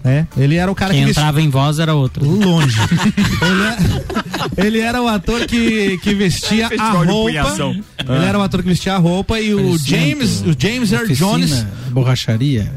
né? Ele era o cara Quem que vestia- entrava em voz era outro. longe. ele, é- ele era o ator que, que vestia a roupa. Ele era o ator que vestia a roupa e o James, o James Earl Oficina, Jones. Borracharia.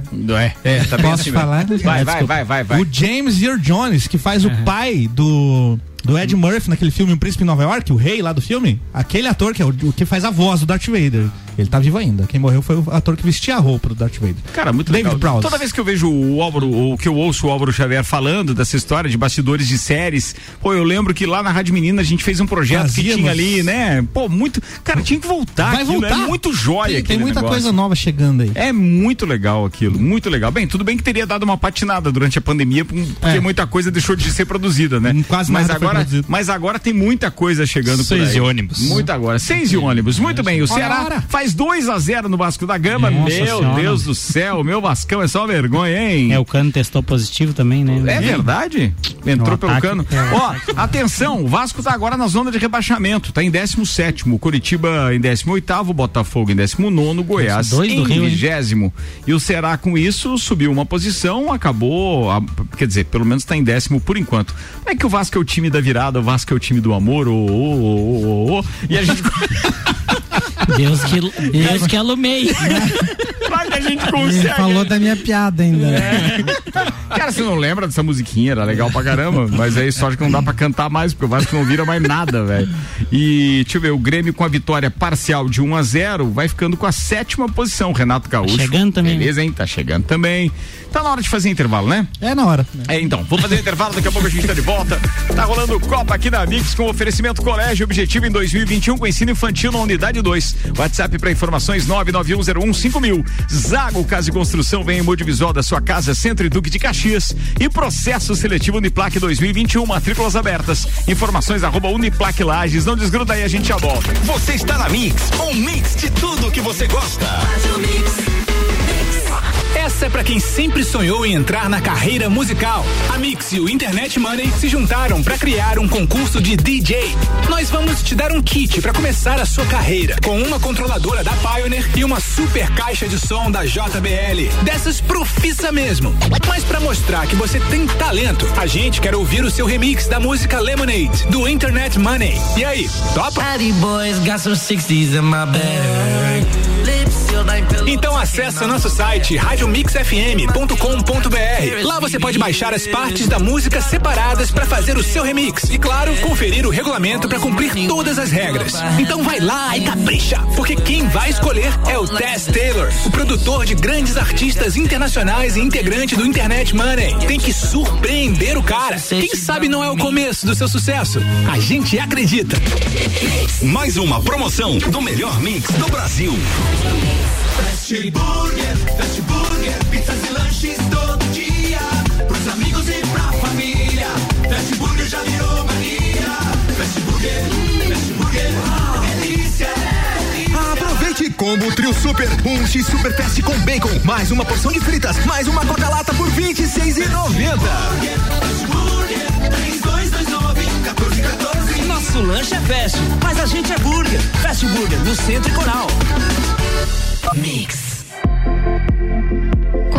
É, é, tá bem Posso assim falar? Vai, vai, vai, vai, vai. O James Earl Jones, que faz o pai do. Do Ed Murphy naquele filme O Príncipe em Nova York, o rei lá do filme, aquele ator que é o que faz a voz do Darth Vader. Ele tá vivo ainda. Quem morreu foi o ator que vestia a roupa do Darth Vader. Cara, muito David legal. Prowse. Toda vez que eu vejo o Álvaro, ou que eu ouço o Álvaro Xavier falando dessa história de bastidores de séries, pô, eu lembro que lá na Rádio Menina a gente fez um projeto que Fazíamos. tinha ali, né? Pô, muito. Cara, tinha que voltar. Vai aquilo, voltar. É muito jóia Tem, tem muita negócio. coisa nova chegando aí. É muito legal aquilo, muito legal. Bem, tudo bem que teria dado uma patinada durante a pandemia, porque É. muita coisa deixou de ser produzida, né? Quase mas nada foi agora, produzido. mas agora tem muita coisa chegando por Seis aí. de ônibus. Muito agora. Seis de ônibus. Muito bem. O Ceará ora. Faz 2 a 0 no Vasco da Gama. Nossa Meu Senhora. Deus do céu, meu Vascão é só vergonha, hein? É, o cano testou positivo também, né? É verdade? Entrou No pelo ataque. cano. É. Ó, atenção, o Vasco tá agora na zona de rebaixamento, tá em 17 o Curitiba em 18 Botafogo em 19 Goiás em Rio, hein? 20 E o Ceará com isso subiu uma posição, acabou, a- quer dizer, pelo menos tá em décimo por enquanto. Não é que o Vasco é o time da virada, o Vasco é o time do amor, ô, ô, ô, ô, ô, e a gente Deus que, Deus que alumei. Vai que a gente Ele consegue. falou da minha piada ainda. É. Cara, você não lembra dessa musiquinha? Era legal pra caramba. Mas aí só que não dá pra cantar mais, porque o Vasco não vira mais nada, velho. E deixa eu ver, o Grêmio com a vitória parcial de 1 a 0 vai ficando com a sétima posição. Renato Gaúcho. Tá chegando também. Beleza, hein? Tá chegando também. Tá na hora de fazer intervalo, né? É na hora. É, então, vamos fazer intervalo, daqui a pouco a gente tá de volta. Tá rolando Copa aqui na Mix com oferecimento Colégio Objetivo em 2021 com ensino infantil na unidade 2. WhatsApp para informações 991015000. Zago Casa e Construção vem em Modivisual da sua casa, Centro e Duque de Caxias. E processo seletivo Uniplac 2021, matrículas abertas. Informações arroba Uniplac Lages. Não desgruda aí, a gente já volta. Você está na Mix, um mix de tudo que você gosta. Essa é pra quem sempre sonhou em entrar na carreira musical. A Mix e o Internet Money se juntaram pra criar um concurso de DJ. Nós vamos te dar um kit pra começar a sua carreira, com uma controladora da Pioneer e uma super caixa de som da JBL. Dessas profissa mesmo. Mas pra mostrar que você tem talento, a gente quer ouvir o seu remix da música Lemonade, do Internet Money. E aí, topa? Patty boys got some 60s in my bag. Então acesse nosso site radiomixfm.com.br. Lá você pode baixar as partes da música separadas para fazer o seu remix e claro, conferir o regulamento para cumprir todas as regras. Então vai lá e capricha, porque quem vai escolher é o Tess Taylor, o produtor de grandes artistas internacionais e integrante do Internet Money. Tem que surpreender o cara. Quem sabe não é o começo do seu sucesso? A gente acredita. Mais uma promoção do melhor mix do Brasil. Fast Burger, Fast Burger, pizzas e lanches todo dia. Pros amigos e pra família. Fast Burger já virou mania. Fast Burger, Fast Burger, delícia. Aproveite combo trio super, um X super fast com bacon, mais uma porção de fritas, mais uma coca lata por R$ 26,90. Fast Burger, 3229 1414. Nosso lanche é fast, mas a gente é burger. Fast Burger, no Centro e Coral. Mix.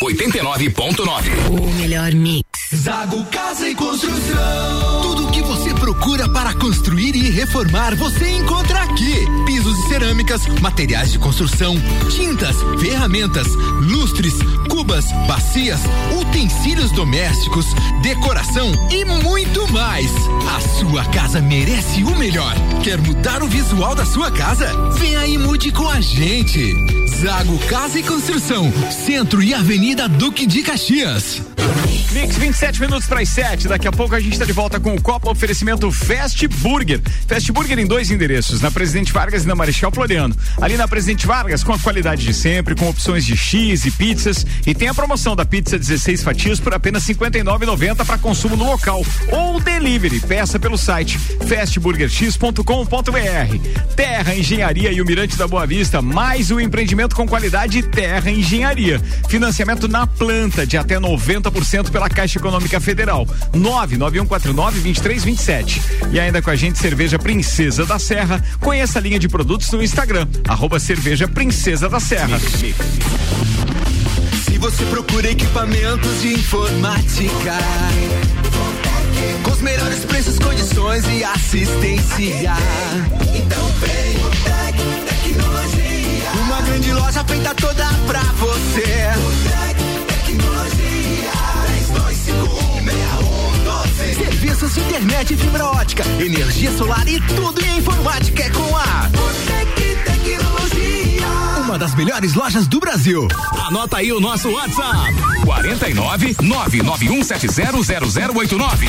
89.9. O melhor mix. Zago Casa e Construção. Tudo o que você procura para construir e reformar, você encontra aqui. Pisos e cerâmicas, materiais de construção, tintas, ferramentas, lustres, cubas, bacias, utensílios domésticos, decoração e muito mais. A sua casa merece o melhor. Quer mudar o visual da sua casa? Vem aí e mude com a gente. Zago Casa e Construção, Centro e Avenida Duque de Caxias. Mix 27 minutos para as 7. Daqui a pouco a gente está de volta com o Copa Oferecimento Fast Burger. Fast Burger em dois endereços, na Presidente Vargas e na Marechal Floriano. Ali na Presidente Vargas, com a qualidade de sempre, com opções de X e pizzas. E tem a promoção da pizza 16 fatias por apenas R$ 59,90 para consumo no local. Ou delivery. Peça pelo site fastburgerx.com.br. Terra Engenharia e o Mirante da Boa Vista, mais o empreendimento com qualidade Terra Engenharia. Financiamento na planta de até 90% pela Caixa Econômica Federal. 99149-2327. E ainda com a gente, Cerveja Princesa da Serra. Conheça a linha de produtos no Instagram, Cerveja Princesa da Serra. Se você procura equipamentos de informática, com os melhores preços, condições e assistência, então vem feita toda pra você. O Tec Tecnologia. 32516112. Serviços de internet e fibra ótica, energia solar e tudo em informática é com a Botec Tecnologia. uma das melhores lojas do Brasil. Anota aí o nosso WhatsApp: 49 991700089.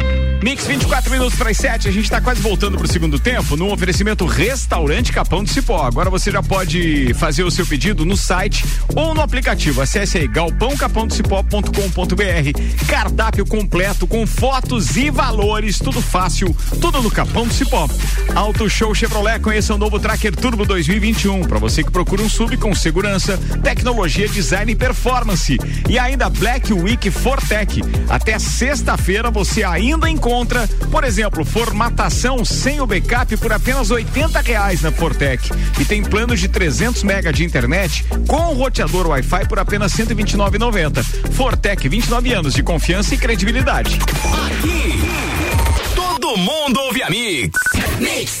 Mix 24 minutos para as 7, a gente está quase voltando para o segundo tempo no oferecimento Restaurante Capão do Cipó. Agora você já pode fazer o seu pedido no site ou no aplicativo. Acesse aí galpãocapãodocipó.com.br. Cardápio completo com fotos e valores, tudo fácil, tudo no Capão do Cipó. Auto Show Chevrolet, conheça o novo Tracker Turbo 2021 para você que procura um sub com segurança, tecnologia, design e performance. E ainda Black Week Fortec. Até sexta-feira você ainda encontra encontra, por exemplo, formatação sem o backup por apenas 80 reais na Fortec. E tem planos de 300 mega de internet com roteador Wi-Fi por apenas 129,90. Fortec, 29 anos de confiança e credibilidade. Aqui, todo mundo ouve a Mix. Mix.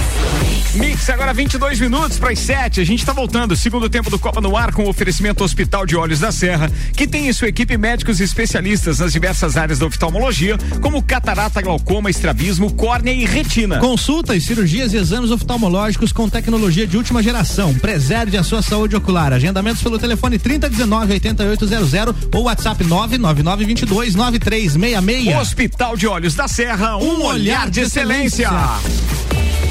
agora 22 minutos para as 7. A gente está voltando. Segundo tempo do Copa no Ar com o oferecimento Hospital de Olhos da Serra, que tem em sua equipe médicos especialistas nas diversas áreas da oftalmologia, como catarata, glaucoma, estrabismo, córnea e retina. Consultas, cirurgias e exames oftalmológicos com tecnologia de última geração. Preserve a sua saúde ocular. Agendamentos pelo telefone 3019 8800 ou WhatsApp 99922 9366. Hospital de Olhos da Serra, um, um olhar de excelência. O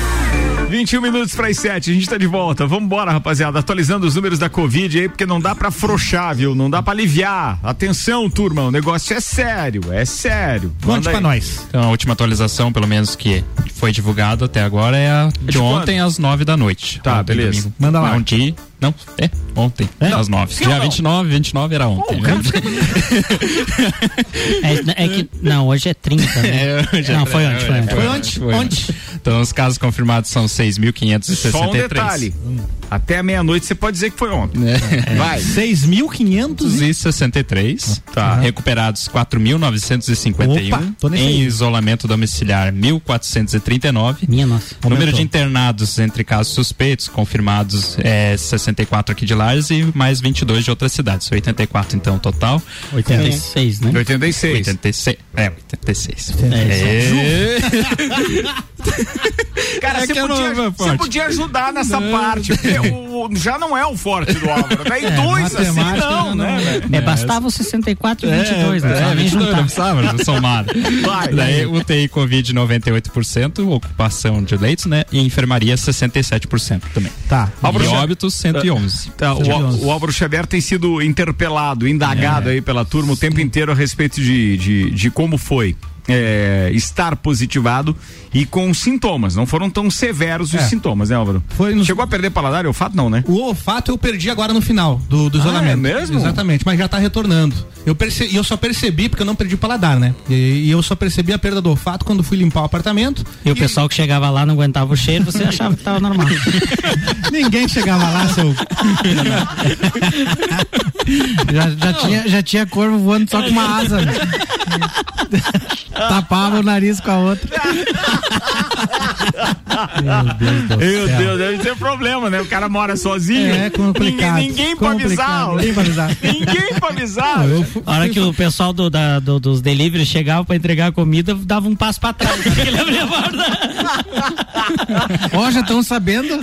21 minutos para as 7, a gente tá de volta. Vamos embora, rapaziada. Atualizando os números da Covid aí, porque não dá para afrouxar, viu? Não dá para aliviar. Atenção, turma, o negócio é sério, é sério. Conte pra nós. Então, a última atualização, pelo menos que foi divulgada até agora, é a de, de ontem quando? às 9 da noite. Tá, Ontem, beleza. domingo. Manda lá. Ontem, não, é, ontem, às 9. Sim ou Dia não? 29, 29 era ontem. o cara né? É, é que, não, hoje é 30, né? É, é não, foi ontem, foi é, ontem. Foi ontem? Foi Ontem. Então, os casos confirmados são 6.563. Só um detalhe. Até a meia-noite você pode dizer que foi ontem. É. Vai. 6.500 e... 263. Tá. Recuperados 4.951. Opa, tô nesse Em isolamento domiciliar 1.439. Minha nossa. Número Aumentou. de internados entre casos suspeitos, confirmados é 64 aqui de Lages e mais 22 de outras cidades. 84 então total. 86, né? 86. 86. É, 86. É, É. Cara, É você não- podia, não, você podia ajudar nessa parte. Porque o, já não é o forte do Álvaro. Daí É, dois assim não, não, né? É, bastava o 64 e 22, né? É, Só nem 22, juntar. não precisava somar. Vai. Daí UTI Covid 98%, ocupação de leitos, né? E enfermaria 67% também. Tá. Álvaro e Xavier- óbitos 111. Tá, o, o Álvaro Xavier tem sido interpelado, indagado É. aí pela turma o tempo inteiro a respeito de, de, de como foi. É, estar positivado e com sintomas, não foram tão severos os É. sintomas, né, Álvaro? Nos- Chegou a perder paladar e olfato, não, né? O olfato eu perdi agora no final do, do Ah, isolamento. é mesmo? Exatamente, mas já tá retornando. Eu, perce, e eu só percebi porque eu não perdi o paladar, né? E, e eu só percebi a perda do olfato quando fui limpar o apartamento. E o pessoal que chegava lá não aguentava o cheiro, você achava que tava normal. Ninguém chegava lá, seu. Já, já, tinha, já tinha corvo voando só com uma asa. Tapava o nariz com a outra. Meu Deus do Meu céu. Deus, deve ter problema, né? O cara mora sozinho. É complicado. Ninguém, ninguém pra avisar. Ninguém pra avisar. Ninguém pra avisar. Não, eu fu- A hora que o pessoal do, da- do- dos deliveries chegava pra entregar a comida, dava um passo pra trás. Ele abria a porta. Ó, já estão sabendo?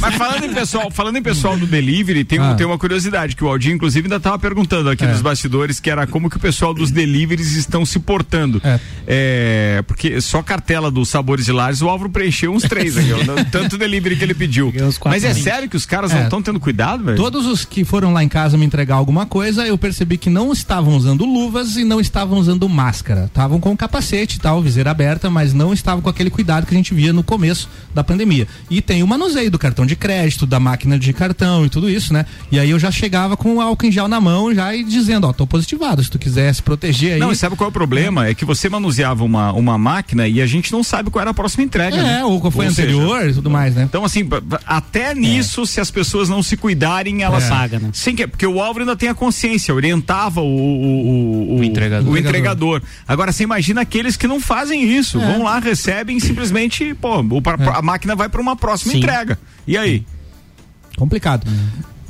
Mas falando em pessoal, falando em pessoal do delivery, tem, um- Ah. tem uma curiosidade que o Aldinho, inclusive, ainda estava perguntando aqui É. nos bastidores, que era como que o pessoal dos deliveries estão se portando. É. É, porque só cartela dos sabores e lares, o Álvaro preencheu uns três aqui, tanto delivery que ele pediu. Mas é sério que os caras É. não estão tendo cuidado, velho? Todos os que foram lá em casa me entregar alguma coisa, eu percebi que não estavam usando luvas e não estavam usando máscara. Estavam com capacete e tal, viseira aberta, mas não estavam com aquele cuidado que a gente via no começo da pandemia. E tem o manuseio do cartão de crédito, da máquina de cartão e tudo isso, né? E aí eu já chegava com o álcool em gel na mão já e dizendo, ó, tô positivado, se tu quiser se proteger aí. Não, e sabe qual é o problema? É que você manuseava uma, uma máquina e a gente não sabe qual era a próxima entrega. É, né? ou qual foi Ou anterior e tudo mais, né? Então, assim, até nisso, se as pessoas não se cuidarem, elas. É. Paga, né? Que, porque o Álvaro ainda tem a consciência, orientava o, o, o, O entregador. o entregador. Agora, você imagina aqueles que não fazem isso. É. Vão lá, recebem simplesmente, pô, pra- a máquina vai para uma próxima Sim. entrega. E aí? Complicado.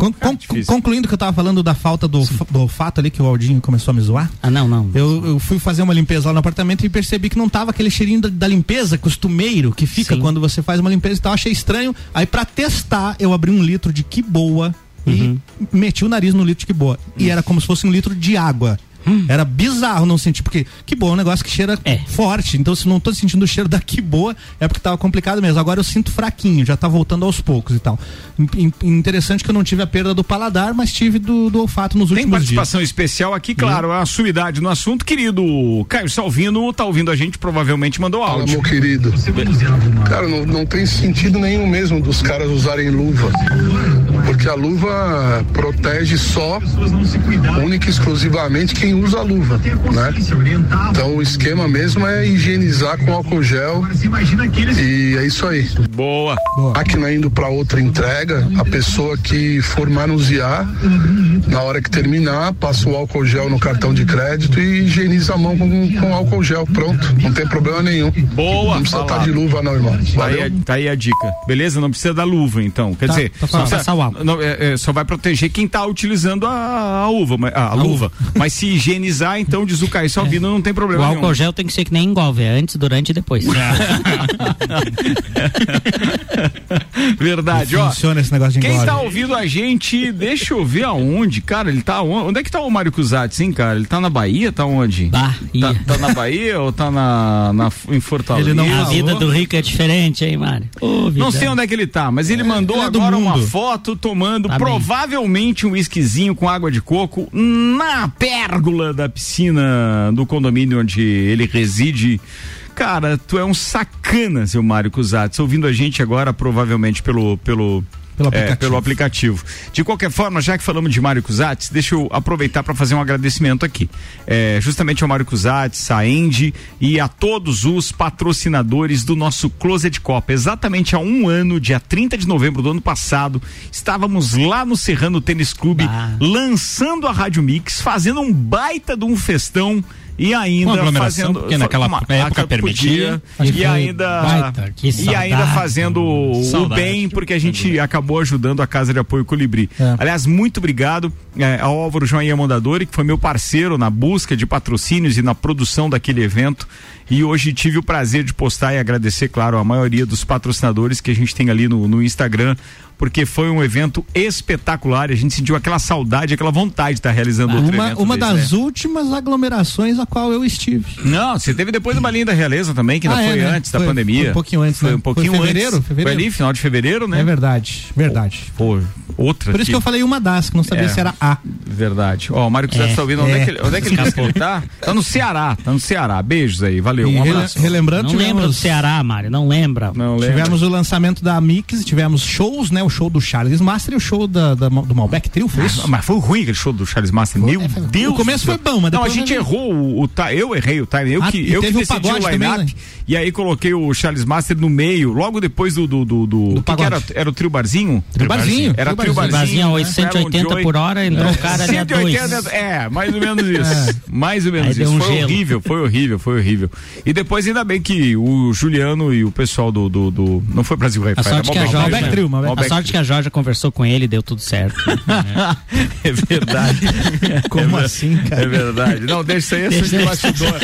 Con- con- difícil. concluindo que eu tava falando da falta do, do olfato ali que o Aldinho começou a me zoar. Ah, não, não. Eu, eu fui fazer uma limpeza lá no apartamento e percebi que não tava aquele cheirinho da, da limpeza costumeiro que fica Sim. quando você faz uma limpeza e tal. Achei estranho. Aí pra testar, eu abri um litro de que boa e meti o nariz no litro de que boa. E era como se fosse um litro de água. Era bizarro não sentir, porque que boa é um negócio que cheira É. forte. Então, se não tô sentindo o cheiro da que boa, é porque tava complicado mesmo. Agora eu sinto fraquinho, já tá voltando aos poucos e tal. In- in- Interessante que eu não tive a perda do paladar, mas tive do, do olfato nos Tem últimos dias. participação especial aqui, claro, a sua idade no assunto, querido Caio Salvino, tá ouvindo a gente, provavelmente mandou Fala, áudio. meu querido. Cara, não, não tem sentido nenhum mesmo dos caras usarem luva. Porque a luva protege só, única e exclusivamente, quem usa a luva. Né? Então o esquema mesmo é higienizar com álcool gel. E é isso aí. Boa. Máquina indo para outra entrega, a pessoa que for manusear, na hora que terminar, passa o álcool gel no cartão de crédito e higieniza a mão com, com álcool gel. Pronto, não tem problema nenhum. Boa, Não precisa estar falado. de luva, não, irmão. Tá aí, a, tá aí a dica. Beleza? Não precisa da luva, então. Quer Tá, dizer, tá falando. só, O álcool. não, é, é, só vai proteger quem tá utilizando a, a uva, mas- a, a luva. Mas se higienizar, então, diz o Caio Salvino, não tem O problema álcool nenhum. gel tem que ser que nem engolve, é antes, durante e depois. Verdade, ó. Funciona esse negócio de Quem engole. tá ouvindo a gente, deixa eu ver aonde, cara, ele tá onde? Onde é que tá o Mário Cusatz, hein, cara? Ele tá na Bahia, tá onde? Bah, Tá, tá na Bahia ou tá na, na- em Fortaleza? Ele não A falou. vida do rico é diferente, hein, Mário? Vida. Não sei onde é que ele tá, mas ele mandou ele é agora uma foto tomando bem. provavelmente um whiskyzinho com água de coco na pérgola da piscina do condomínio onde ele reside. Cara, tu é um sacana, seu Mário Cusatz, ouvindo a gente agora provavelmente pelo pelo Pelo é, aplicativo. pelo aplicativo. De qualquer forma, já que falamos de Mário Cusatz, deixa eu aproveitar para fazer um agradecimento aqui. É, justamente ao Mário Cusatz, a Andy e a todos os patrocinadores do nosso Closet Copa. Exatamente há um ano, dia 30 de novembro do ano passado, estávamos lá no Serrano Tênis Clube, Ah. lançando a Rádio Mix, fazendo um baita de um festão. E ainda fazendo porque naquela uma- época permitia. E ainda baita, e ainda fazendo o Saudade. bem porque a gente acabou ajudando a Casa de Apoio Colibri. É. Aliás, muito obrigado é, ao Álvaro Joinha Mondadori, que foi meu parceiro na busca de patrocínios e na produção daquele evento. E hoje tive o prazer de postar e agradecer, claro, a maioria dos patrocinadores que a gente tem ali no, no Instagram porque foi um evento espetacular e a gente sentiu aquela saudade, aquela vontade de estar realizando outro Uma, evento uma desse, das né? últimas aglomerações a qual eu estive. Não, você teve depois do Balinha da Realeza também, que ainda Ah, é, foi né? antes da Foi- pandemia. foi um pouquinho antes, Foi né? um pouquinho Foi fevereiro? antes. Fevereiro? Foi ali, final de fevereiro, né? É verdade, verdade. Pô, outra. Por isso que eu falei uma das, que não sabia É. se era A. Verdade. Ó, o Mário Cusé É, tá ouvindo. Onde é, é. que ele, onde é que ele disse que ele tá? Tá no Ceará, tá no Ceará. Beijos aí, valeu. E Um abraço. relembrando, Não tivemos- lembra do Ceará, Mário, não lembra. Não lembra. Tivemos o lançamento da Mix, tivemos shows, né? O show do Charles Master e o show da, da- do Malbec Trio, foi isso? Mas foi ruim aquele show do Charles Master. Meu Deus. O começo do foi bom, mas Não, a depois gente vai- errou o, o Eu errei o time. Eu Ah, que, eu que o decidi o também, line-up. né? E aí coloquei o Charles Master no meio, logo depois do. do, do, do, o que que era, era o trio barzinho? Trio barzinho, Era trio trio barzinho. barzinho. Barzinho a né? 880 Era o Joey. por hora, entrou o cara ali a 180, dois. É, mais ou menos isso. Mais ou menos isso. um foi gelo. horrível, foi horrível, foi horrível. E depois, ainda bem que o Juliano e o pessoal do. do, do- não foi Brasil Hi-Fi, A sorte, era que a, Malbec Trio, Malbec. Sorte que a Jorge conversou com ele, deu tudo certo. É verdade. Como É assim, cara? É verdade. Não, deixa isso aí, é de bastidor.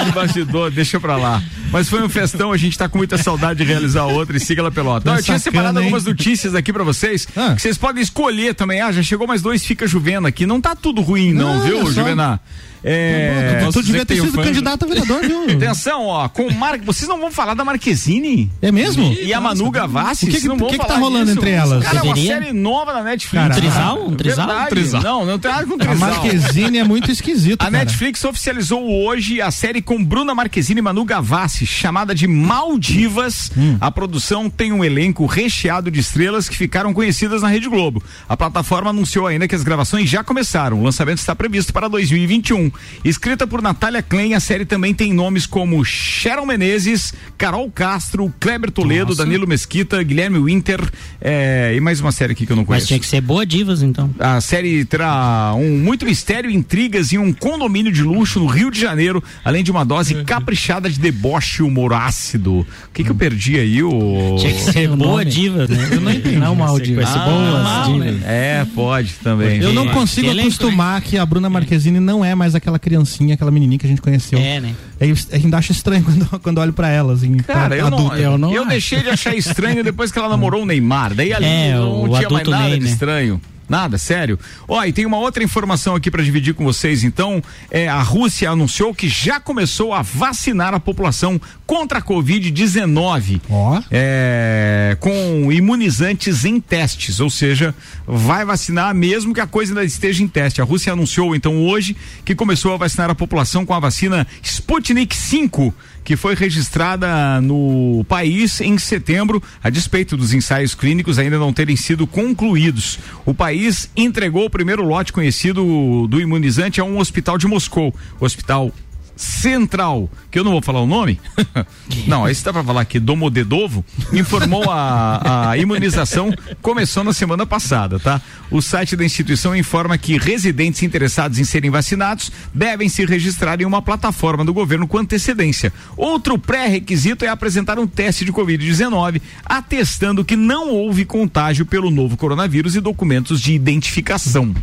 É de bastidor, deixa pra lá. Mas foi um festão, a gente tá com muita saudade de realizar outra e siga lá pelota. Não, eu tinha separado hein? algumas notícias aqui pra vocês, Ah. que vocês podem escolher também. Ah, já chegou mais dois, fica chovendo aqui. Não tá tudo ruim, não, Não, viu, olha só. É, tu, tu devia ter um sido fã- candidato a vereador, viu? Atenção, ó, com Mar... vocês não vão falar da Marquezine? É mesmo? E a Manu Gavassi? O que que- não que que tá rolando disso? entre elas? Cara, é uma Deveria? série nova na Netflix. Cara, Um trisal? Um trisal? Verdade. Trisal. Não, não tem nada com A trisal. Marquezine é muito esquisito, A cara. Netflix oficializou hoje a série com Bruna Marquezine e Manu Gavassi, chamada de Maldivas. Hum. A produção tem um elenco recheado de estrelas que ficaram conhecidas na Rede Globo. A plataforma anunciou ainda que as gravações já começaram. O lançamento está previsto para 2021. Escrita por Natália Klein, a série também tem nomes como Sharon Menezes, Carol Castro, Kleber Toledo, Danilo Mesquita, Guilherme Winter eh, e mais uma série aqui que eu não Mas conheço. tinha que ser boa divas, então. A série terá um muito mistério, intrigas e um condomínio de luxo no Rio de Janeiro, além de uma dose caprichada de deboche e humor ácido. O que que eu perdi aí? O... Tinha que ser o boa nome? diva, né? Eu não entendi. Não mal Sequência Ah, boas mal, divas. É, pode também. Eu não consigo acostumar que a Bruna Marquezine não é mais aquela criancinha, aquela menininha que a gente conheceu. É, né? Aí a gente acha estranho quando, quando olho pra elas. Em, Cara, pra eu não, eu, não acho. deixei de achar estranho depois que ela namorou o Neymar. Daí ali É, não o tinha mais nada Ney, de né? estranho. Nada, sério. Ó, e tem uma outra informação aqui para dividir com vocês. Então, é, a Rússia anunciou que já começou a vacinar a população contra a Covid-19. Ó. É, com imunizantes em testes, ou seja, vai vacinar mesmo que a coisa ainda esteja em teste. A Rússia anunciou então hoje que começou a vacinar a população com a vacina Sputnik 5, que foi registrada no país em setembro, a despeito dos ensaios clínicos ainda não terem sido concluídos. O país entregou o primeiro lote conhecido do imunizante a um hospital de Moscou, o Hospital Central, que eu não vou falar o nome. não, aí se dá pra falar aqui, Domodedovo, informou a, a imunização começou na semana passada, tá? O site da instituição informa que residentes interessados em serem vacinados devem se registrar em uma plataforma do governo com antecedência. Outro pré-requisito é apresentar um teste de Covid-19, atestando que não houve contágio pelo novo coronavírus e documentos de identificação.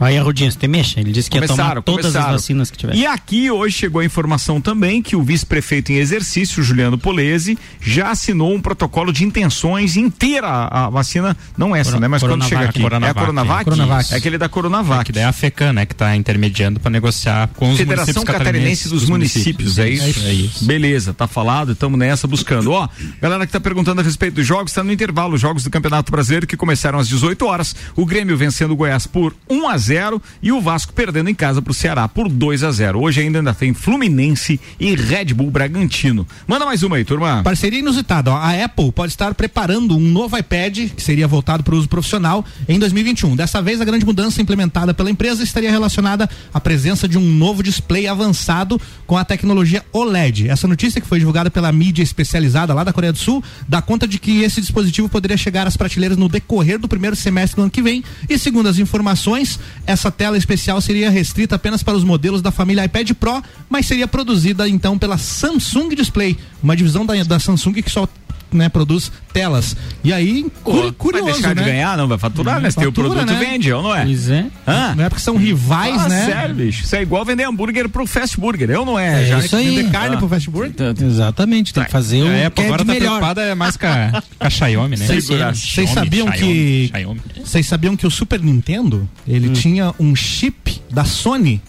Aí a Rudinha, você mexa. Ele disse que ia tomar todas as vacinas que tiver. E aqui hoje chegou a informação também que o vice-prefeito em exercício, Juliano Polese, já assinou um protocolo de intenções inteira a, a vacina, não essa, Coro- né? Mas quando Coronavac. chega aqui, é a Coronavac. Coronavac? Coronavac. É aquele da Coronavac. Que daí é a FECAN, né, que está intermediando para negociar com os Federação municípios Catarinense dos Municípios, é isso? É isso. Beleza, tá falado, estamos nessa buscando. Ó, galera que tá perguntando a respeito dos jogos, tá no intervalo, os jogos do Campeonato Brasileiro que começaram às 18 horas. O Grêmio vencendo o Goiás por 1 a 0 e o Vasco perdendo em casa pro Ceará por 2 a 0. Hoje ainda ainda tem Fluminense e Red Bull Bragantino. Manda mais uma aí, turma. Parceria inusitada. Ó. A Apple pode estar preparando um novo iPad que seria voltado para o uso profissional em 2021. Dessa vez, a grande mudança implementada pela empresa estaria relacionada à presença de um novo display avançado com a tecnologia OLED. Essa notícia que foi divulgada pela mídia especializada lá da Coreia do Sul dá conta de que esse dispositivo poderia chegar às prateleiras no decorrer do primeiro semestre do ano que vem. E segundo as informações, essa tela especial seria restrita apenas para os modelos da família iPad Pro, mas seria produzida então pela Samsung Display, uma divisão da, da Samsung que só né, produz telas. E aí, cu- curioso, vai deixar né? de ganhar, não vai faturar, né? Se tem o Fatura, produto, né? vende, ou não é? Pois é. Hã? Não é porque são rivais, Fala né? sério, bicho. Isso é igual vender hambúrguer pro fast burger, eu não é? É já isso aí. Vender carne Ah. pro fast burger? Exatamente, tem que fazer o A que é agora de tá melhor. preocupada é mais com a, a Xiaomi, né? Vocês sabiam Xiaomi, que vocês sabiam que o Super Nintendo ele tinha um chip da Sony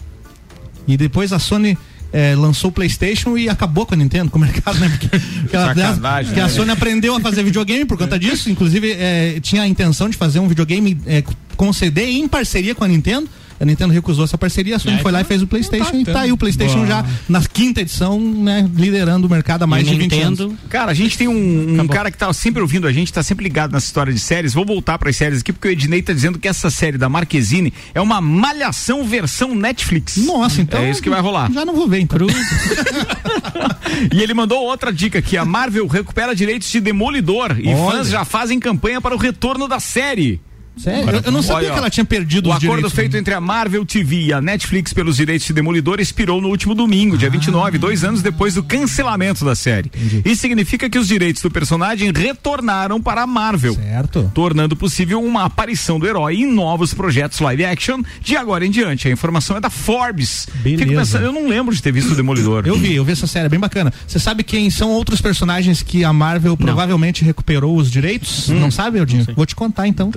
e depois a Sony eh, lançou o PlayStation e acabou com a Nintendo, com o mercado, né? Porque, porque ela- Sacanagem, porque a né? Sony aprendeu a fazer videogame por conta disso. Inclusive eh, tinha a intenção de fazer um videogame com CD em parceria com a Nintendo. A Nintendo recusou essa parceria, a Sony É, foi lá e fez o PlayStation tá e tá aí o PlayStation Boa. já na quinta edição, né, liderando o mercado há mais E de 20 Nintendo, anos. Cara, a gente tem um, um cara que tá sempre ouvindo a gente, tá sempre ligado nessa história de séries. Vou voltar para as séries aqui, porque o Ednei tá dizendo que essa série da Marquezine é uma malhação versão Netflix. Nossa, então É isso que vai rolar. Já não vou ver, então. E ele mandou outra dica que a Marvel recupera direitos de Demolidor e Olha. fãs já fazem campanha para o retorno da série. Sério? Eu, eu não sabia Olha, que ela tinha perdido O acordo direitos. né? feito entre a Marvel TV e a Netflix pelos direitos de Demolidor expirou no último domingo, Ah. dia 29, dois anos depois do cancelamento da série. Isso significa que os direitos do personagem retornaram para a Marvel. Certo. Tornando possível uma aparição do herói em novos projetos live action de agora em diante. A informação é da Forbes. Pensando, eu não lembro de ter visto o Demolidor. Eu vi, eu vi essa série, é bem bacana. Você sabe quem são outros personagens que a Marvel provavelmente recuperou os direitos? Hum. Não sabe, Eldinho? Vou te contar então.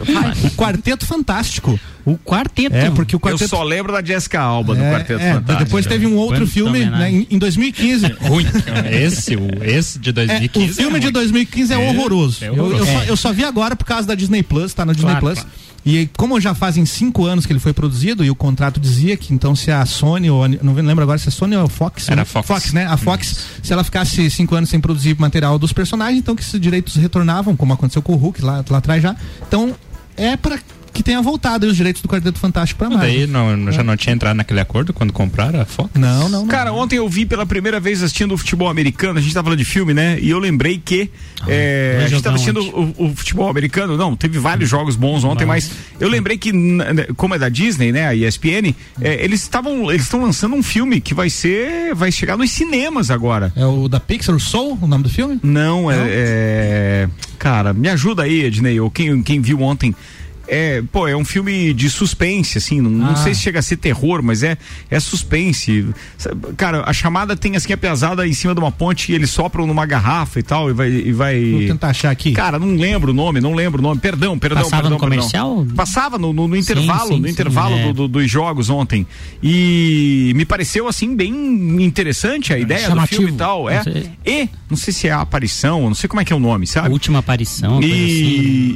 O Quarteto Fantástico. O Quarteto. É, porque o Eu Quarteto. só lembro da Jessica Alba do É, Quarteto é, Fantástico. Depois teve um outro Quanta filme né, homenagem. em, em 2015. Ruim. Esse, o, esse de É, 2015. o filme é de ruim. 2015 é, É, horroroso. é Eu- Eu, horroroso. só, É. eu só vi agora por causa da Disney Plus, tá no Disney Claro, Plus. claro. E como já fazem cinco anos que ele foi produzido e o contrato dizia que então se a Sony ou a, não lembro agora se a Sony ou a Fox, Era né? Fox. né? A Fox, se ela ficasse cinco anos sem produzir material dos personagens, então que esses direitos retornavam, como aconteceu com o Hulk lá, lá atrás já. Então é para que tenha voltado aí os direitos do Quarteto Fantástico pra Marvel. Daí não, já não tinha entrado naquele acordo quando compraram a Fox? Não, não, não. Cara, ontem eu vi pela primeira vez assistindo o futebol americano, a gente tá falando de filme, né? E eu lembrei que é, a gente tava assistindo o, o futebol americano, não, teve vários jogos bons ontem, mas eu lembrei que, como é da Disney, né, a ESPN, é, eles estavam, eles estão lançando um filme que vai ser, vai chegar nos cinemas agora. É o da Pixar, o Soul, o nome do filme? Não, é, é- Cara, me ajuda aí, Ednei, ou quem, quem viu ontem. É, pô, é um filme de suspense, assim, não, não Ah. sei se chega a ser terror, mas é, é suspense. Cara, a chamada tem assim a pesada em cima de uma ponte e eles sopram numa garrafa e tal, e vai. E vai... Vou tentar achar aqui. Cara, não lembro o nome, não lembro o nome. Perdão, perdão. Passava perdão, no perdão. comercial? Passava no, no- no intervalo, sim, no sim, intervalo é. do- do- dos jogos ontem. E me pareceu assim bem interessante a ideia chamativo. do filme e tal. É. Não. E, não sei se é a aparição, não sei como é que é o nome, sabe? Última aparição. E, assim.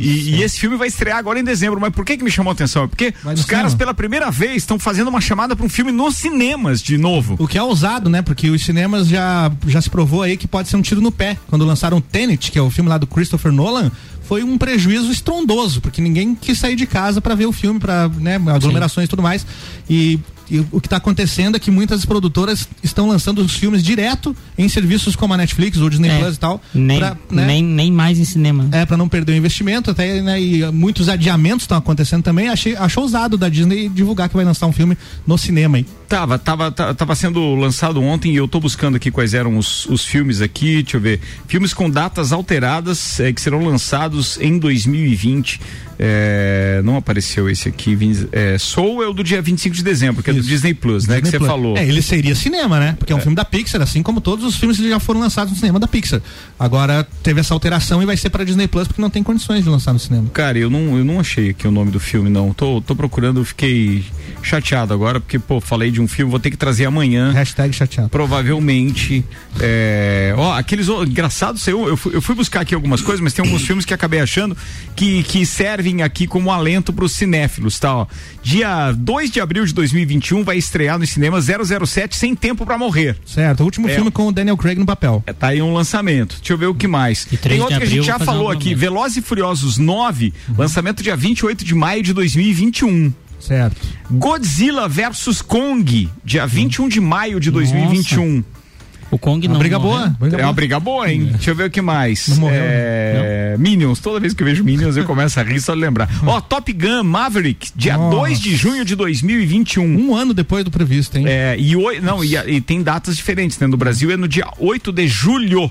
e- e esse filme vai estrear agora em dezembro, mas por que que me chamou a atenção? É porque os caras cinema. pela primeira vez estão fazendo uma chamada para um filme nos cinemas de novo. O que é ousado, né? Porque os cinemas já, já se provou aí que pode ser um tiro no pé. Quando lançaram Tenet, que é o filme lá do Christopher Nolan, foi um prejuízo estrondoso, porque ninguém quis sair de casa para ver o filme, para né, aglomerações e tudo mais. E, e o que está acontecendo é que muitas produtoras estão lançando os filmes direto em serviços como a Netflix ou Disney É, Plus e tal. Nem, pra, né, nem, nem mais em cinema. é, para não perder o investimento, até, né, e muitos adiamentos estão acontecendo também. Achei, achou ousado da Disney divulgar que vai lançar um filme no cinema aí. Tava, tava, ta- tava sendo lançado ontem e eu tô buscando aqui quais eram os, os filmes aqui, deixa eu ver. Filmes com datas alteradas eh, que serão lançados em 2020. É, não apareceu esse aqui. É, Soul é o do dia 25 de dezembro, que é do Disney Plus, né? que você Plus. falou. É, ele seria cinema, né? Porque é um filme da Pixar, assim como todos os filmes que já foram lançados no cinema da Pixar. Agora teve essa alteração e vai ser para Disney Plus porque não tem condições de lançar no cinema. Cara, eu não, eu não achei aqui o nome do filme, não. Tô, tô procurando, fiquei chateado agora, porque, pô, falei de um filme, vou ter que trazer amanhã. Hashtag chateado. Provavelmente. É... Ó, aqueles. ó, engraçados, eu, eu, fui, eu fui buscar aqui algumas coisas, mas tem alguns filmes que acabei achando que, que servem aqui como alento pros cinéfilos, tá? Ó. Dia 2 de abril de 2021 vai estrear no cinema 007 Sem Tempo pra Morrer. Certo, o último É. filme com o Daniel Craig no papel. É, tá aí um lançamento. Deixa eu ver o que mais. E 3 Tem outro que a gente já falou aqui. Velozes e Furiosos 9, lançamento dia 28 de maio de 2021. Certo. Godzilla versus Kong, dia 21 de maio de 2021. O Kong Uma não. briga morreu. boa. briga É uma briga boa, hein? Deixa eu ver o que mais. Não morreu, É, Minions, toda vez que eu vejo Minions eu começo a rir só de lembrar. Ó, Top Gun Maverick, dia Nossa. 2 de junho de 2021. Um ano depois do previsto, hein? É, e, não, e, e tem datas diferentes, né? No Brasil é no dia 8 de julho.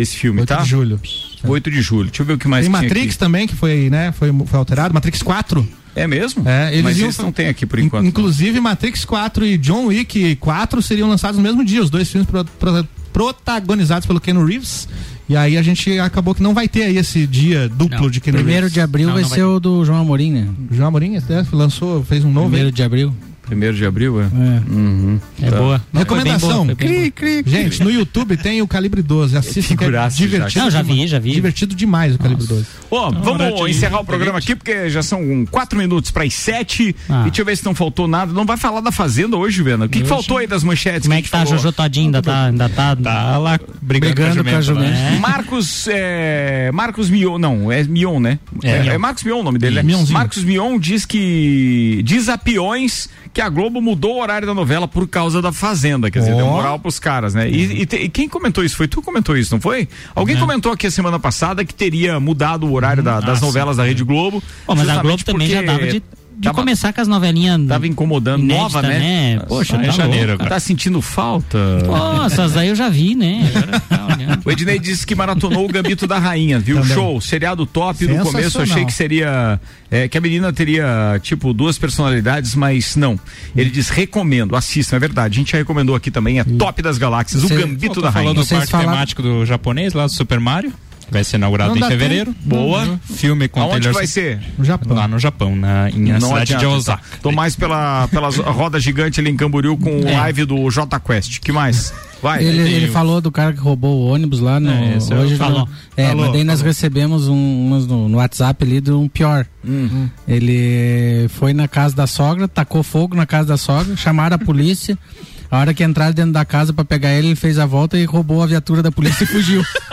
Esse filme, 8 tá? de julho. 8 de julho. Deixa eu ver o que mais Tem tinha Matrix aqui. também, que foi, né, foi, foi alterado. Matrix 4. É mesmo? É, eles Mas iam- esse não tem aqui por enquanto. Inclusive, Matrix 4 e John Wick 4 seriam lançados no mesmo dia, os dois filmes pro- pro- protagonizados pelo Keanu Reeves. E aí a gente acabou que não vai ter aí esse dia duplo de Keanu Primeiro Reeves. de abril vai ser o do João Amorim, né? João Amorim é, lançou, fez um novo. Primeiro aí. de abril. Primeiro de abril, é? Uhum. É boa. Recomendação. Boa, foi bem boa. Gente, no YouTube tem o Calibre 12. Assista que é divertido. já. Não, já vi, já vi. Divertido demais o Calibre 12. Ó, vamos encerrar o programa aqui, porque já são quatro minutos para as sete. Ah. E deixa eu ver se não faltou nada. Não vai falar da Fazenda hoje, Vena. O que, que faltou aí das manchetes? Como a é que tá a falou? Jojo Todinho? Ainda tá, ainda tá, Tá lá brigando, Brigando com a a né? jumenta. Marcos, é, Marcos Mion, não, é Mion, né? É, É. é Marcos Mion o nome dele, né? Mionzinho. Marcos Mion diz que, diz a peões que a Globo mudou o horário da novela por causa da Fazenda, quer dizer, deu moral pros caras, né? E, e te- e quem comentou isso? Foi tu que comentou isso, não foi? Alguém É. comentou aqui a semana passada que teria mudado o horário da- das ah, novelas da Rede Globo. Pô, mas a Globo também já dava de, de tava- começar com as novelinhas. Tava incomodando, inédita, nova, né? Poxa, Só em tá janeiro louco. agora. Tá sentindo falta? Nossa, as daí eu já vi, né? Tá. O Ednei disse que maratonou o Gambito da Rainha, viu? Também. Show, seriado top. No começo achei que seria. é, que a menina teria, tipo, duas personalidades, mas não. Ele diz: recomendo, assistam, é verdade. A gente já recomendou aqui também, é top das galáxias, Você- o Gambito da Falou Rainha. do Vocês parque falaram- temático do japonês lá do Super Mario. Vai ser inaugurado Não em fevereiro. tempo. Boa. Filme com Aonde Taylor vai ser? No Japão. Lá no Japão, na, em na Não cidade de adianta, Osaka. tá. Tô mais pela, pelas roda gigante ali em Camboriú com É. o live do J Quest. que mais? Vai. Ele, ele falou do cara que roubou o ônibus lá no. É, hoje falou. no- É, Falou, mas daí nós falou. recebemos um, umas no, no WhatsApp ali de um pior. Hum. Ele foi na casa da sogra, tacou fogo na casa da sogra, chamaram a polícia. A hora que entraram dentro da casa pra pegar ele, ele fez a volta e roubou a viatura da polícia e fugiu.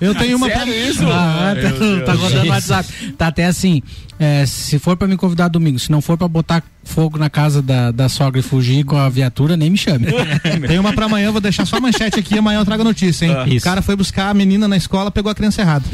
Eu tenho uma pra Sério isso? Ah, tá, tá rodando no WhatsApp. Tá até assim. é, se for pra me convidar domingo, se não for pra botar fogo na casa da, da sogra e fugir com a viatura, nem me chame. Tem uma pra amanhã, vou deixar só a manchete aqui, amanhã eu trago a notícia, hein? Isso. O cara foi buscar a menina na escola, pegou a criança errada.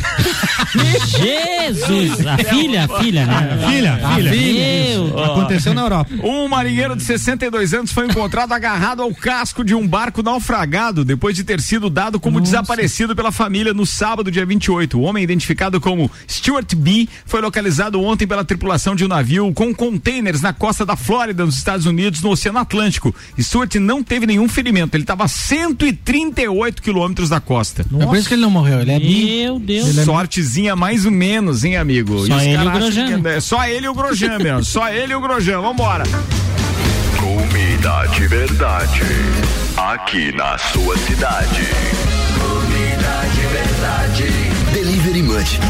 Jesus! A filha, a filha, né? Filha, A filha. Meu. Aconteceu na Europa. Um marinheiro de 62 anos foi encontrado agarrado ao casco de um barco naufragado depois de ter sido dado como desaparecido pela família no sábado, dia 28. O homem, identificado como Stuart B., foi localizado ontem pela tripulação de um navio com containers na costa da Flórida, nos Estados Unidos, no Oceano Atlântico. Stuart não teve nenhum ferimento, ele estava a 138 quilômetros da costa. É por isso que ele não morreu, ele é. Meu Deus. Sortezinha mais ou menos, hein, amigo? Só ele e o Grosjean. que é- Só ele e o Grosjean, meu. Só ele e o Grosjean. Vambora. Comida de verdade. Aqui na sua cidade. Comida de verdade.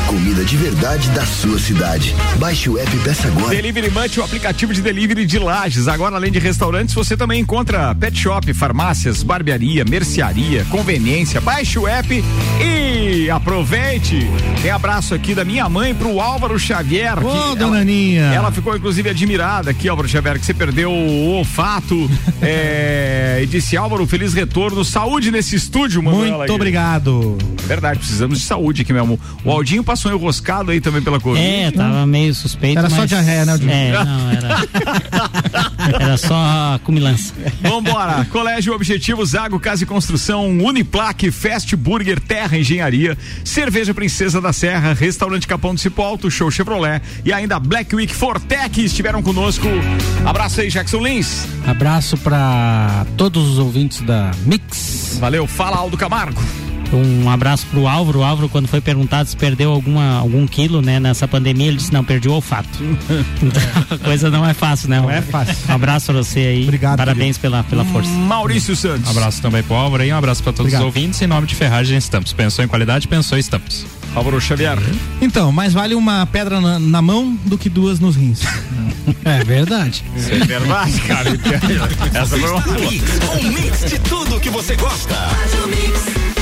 Comida de verdade da sua cidade. Baixe o app peça agora. Delivery Munch, o aplicativo de delivery de lajes. Agora, além de restaurantes, você também encontra pet shop, farmácias, barbearia, mercearia, conveniência. Baixe o app e aproveite. Tem abraço aqui da minha mãe pro Álvaro Xavier. Ô, que dona ela, Aninha. ela ficou, inclusive, admirada aqui, Álvaro Xavier, que você perdeu o olfato. é, e disse, Álvaro, feliz retorno. Saúde nesse estúdio, mano. Muito obrigado. Verdade, precisamos de saúde aqui mesmo. O Aldinho passou enroscado aí também pela Covid. É, tava meio suspeito. Era só mas- diarreia, né? É, não, era. Era só cumilança. Vambora. Colégio Objetivo, Zago Casa e Construção, Uniplaque, Fast Burger, Terra Engenharia, Cerveja Princesa da Serra, Restaurante Capão do Cipó Alto, Show Chevrolet e ainda Black Week Fortec estiveram conosco. Abraço aí, Jackson Lins. Abraço pra todos os ouvintes da Mix. Valeu, fala Aldo Camargo. Um abraço pro Álvaro. O Álvaro, quando foi perguntado se perdeu alguma, algum quilo, né, nessa pandemia, ele disse, não, perdi o olfato. Então, a coisa não é fácil, né? Não é fácil. Um abraço pra você aí. Obrigado, Parabéns pela, pela força. Maurício Santos. Um abraço também pro Álvaro aí, um abraço pra todos Obrigado. os ouvintes em nome de Ferragem Estampos. Pensou em qualidade, pensou em Estampos. Álvaro Xavier. Então, mais vale uma pedra na, na mão do que duas nos rins. É verdade. Isso é verdade, cara. Essa foi uma... Um mix de tudo que você gosta. Faz o mix.